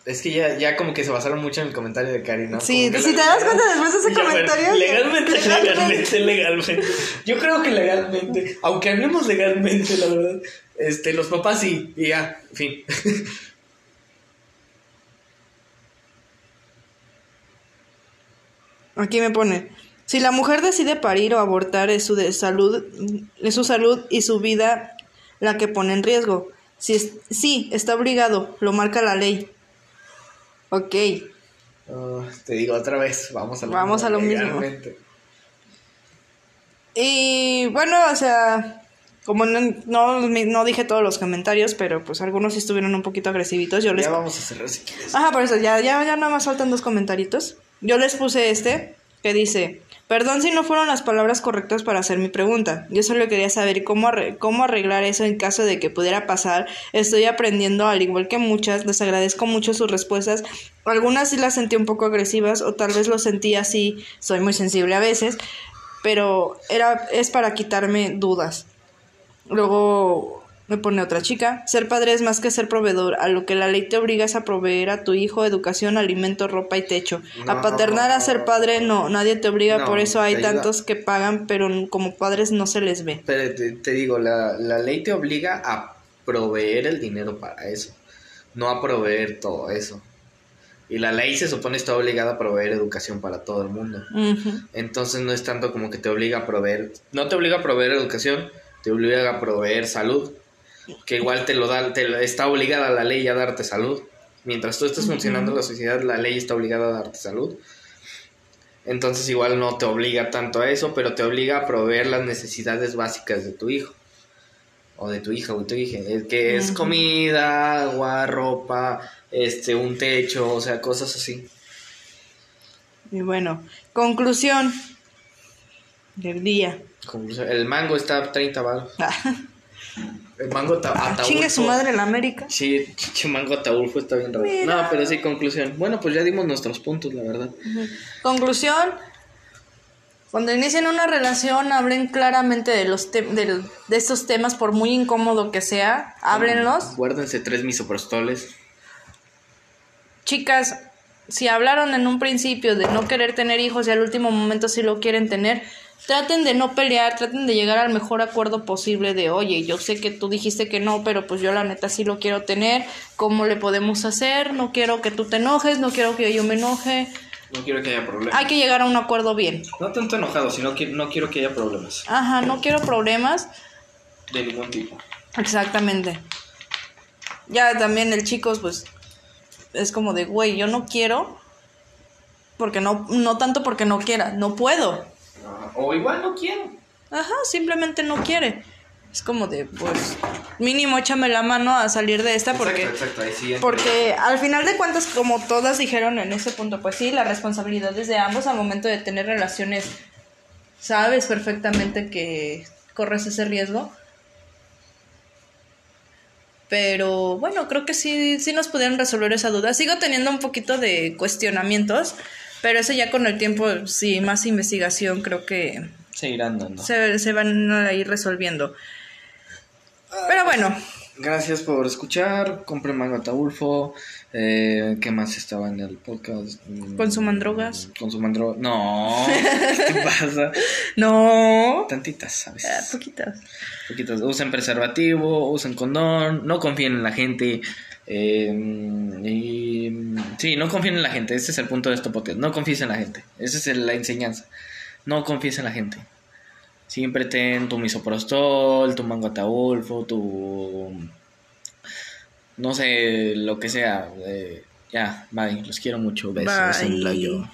Es que ya, ya como que se basaron mucho en el comentario de Cari, ¿no? Sí, si te das cuenta después de ese Ya, bueno, comentario, Legalmente, legalmente. legalmente, legalmente. Yo creo que legalmente, aunque hablemos legalmente, la verdad, este, los papás sí, y ya, en fin. Aquí me pone, si la mujer decide parir o abortar es su de salud, es su salud y su vida la que pone en riesgo. Si es- sí, está obligado, lo marca la ley. Ok. Ah, te digo otra vez, vamos a lo Vamos mismo, a lo mismo. Y bueno, o sea, como no, no, no dije todos los comentarios, pero pues algunos sí estuvieron un poquito agresivitos. Yo les Ya vamos a cerrar si quieres. Ajá, por eso, ya, ya, ya nada más faltan dos comentaritos. Yo les puse este, que dice, perdón si no fueron las palabras correctas para hacer mi pregunta. Yo solo quería saber cómo, arre- cómo arreglar eso en caso de que pudiera pasar. Estoy aprendiendo, al igual que muchas, les agradezco mucho sus respuestas. Algunas sí las sentí un poco agresivas o tal vez lo sentí así, soy muy sensible a veces, pero era, es para quitarme dudas. Luego me pone otra chica. Ser padre es más que ser proveedor. A lo que la ley te obliga es a proveer a tu hijo educación, alimento, ropa y techo. a paternar, a ser padre, no. Nadie te obliga. No, por eso hay tantos que pagan, pero como padres no se les ve. Pero te, te digo, la, la ley te obliga a proveer el dinero para eso, no a proveer todo eso. Y la ley se supone está obligada a proveer educación para todo el mundo. Entonces no es tanto como que te obliga a proveer, no te obliga a proveer educación, te obliga a proveer salud, que igual te lo da, te está obligada la ley a darte salud. Mientras tú estés funcionando en la sociedad, la ley está obligada a darte salud. Entonces igual no te obliga tanto a eso, pero te obliga a proveer las necesidades básicas de tu hijo. O de tu hija o de tu hija. eh, Que es comida, agua, ropa, este, un techo, o sea, cosas así. Y bueno, conclusión del día. El mango está a 30 baros. *laughs* El mango. Ah, Chingue su madre en América. Sí, chiche mango ataulfo está bien raro. Mira. No, pero sí, conclusión. Bueno, pues ya dimos nuestros puntos, la verdad. Conclusión. Cuando inicien una relación, hablen claramente de los te- del- de estos temas, por muy incómodo que sea, háblenlos. Guárdense tres misoprostoles. Chicas, si hablaron en un principio de no querer tener hijos y al último momento sí lo quieren tener, traten de no pelear, traten de llegar al mejor acuerdo posible de, oye, yo sé que tú dijiste que no, pero pues yo la neta sí lo quiero tener, ¿cómo le podemos hacer? No quiero que tú te enojes, no quiero que yo me enoje. No quiero que haya problemas. Hay que llegar a un acuerdo bien. No tanto enojado, sino que no quiero que haya problemas. Ajá, no quiero problemas. De ningún tipo. Exactamente. Ya también el chicos, pues, es como de, güey, yo no quiero, porque no, no tanto porque no quiera, no puedo. O igual no quiero. Ajá, simplemente no quiere. Es como de, pues, mínimo échame la mano a salir de esta porque... Exacto, exacto, ahí sí entra. Porque al final de cuentas, como todas dijeron en ese punto, pues sí, la responsabilidad es de ambos al momento de tener relaciones. Sabes perfectamente que corres ese riesgo. Pero bueno, creo que sí, sí nos pudieron resolver esa duda. Sigo teniendo un poquito de cuestionamientos, pero eso ya con el tiempo, sí, más investigación, creo que Seguirán dando. se, se van a ir resolviendo. Pero bueno, Gracias por escuchar. Compren Mango Ataulfo. Eh, ¿Qué más estaba en el podcast? Mm, Consuman drogas. Consuman drogas. No. *laughs* ¿Qué pasa? no. Tantitas, ¿sabes? Ah, poquitas. Poquitas. Usen preservativo, usen condón, no confíen en la gente. eh, y, sí, no confíen en la gente. Ese es el punto de este podcast. No confíes en la gente. Esa es la enseñanza. No confíes en la gente. Siempre ten tu misoprostol, tu mango ataulfo, tu. No sé, lo que sea. eh, ya, bye. Los quiero mucho. Besos en la Bye. yo.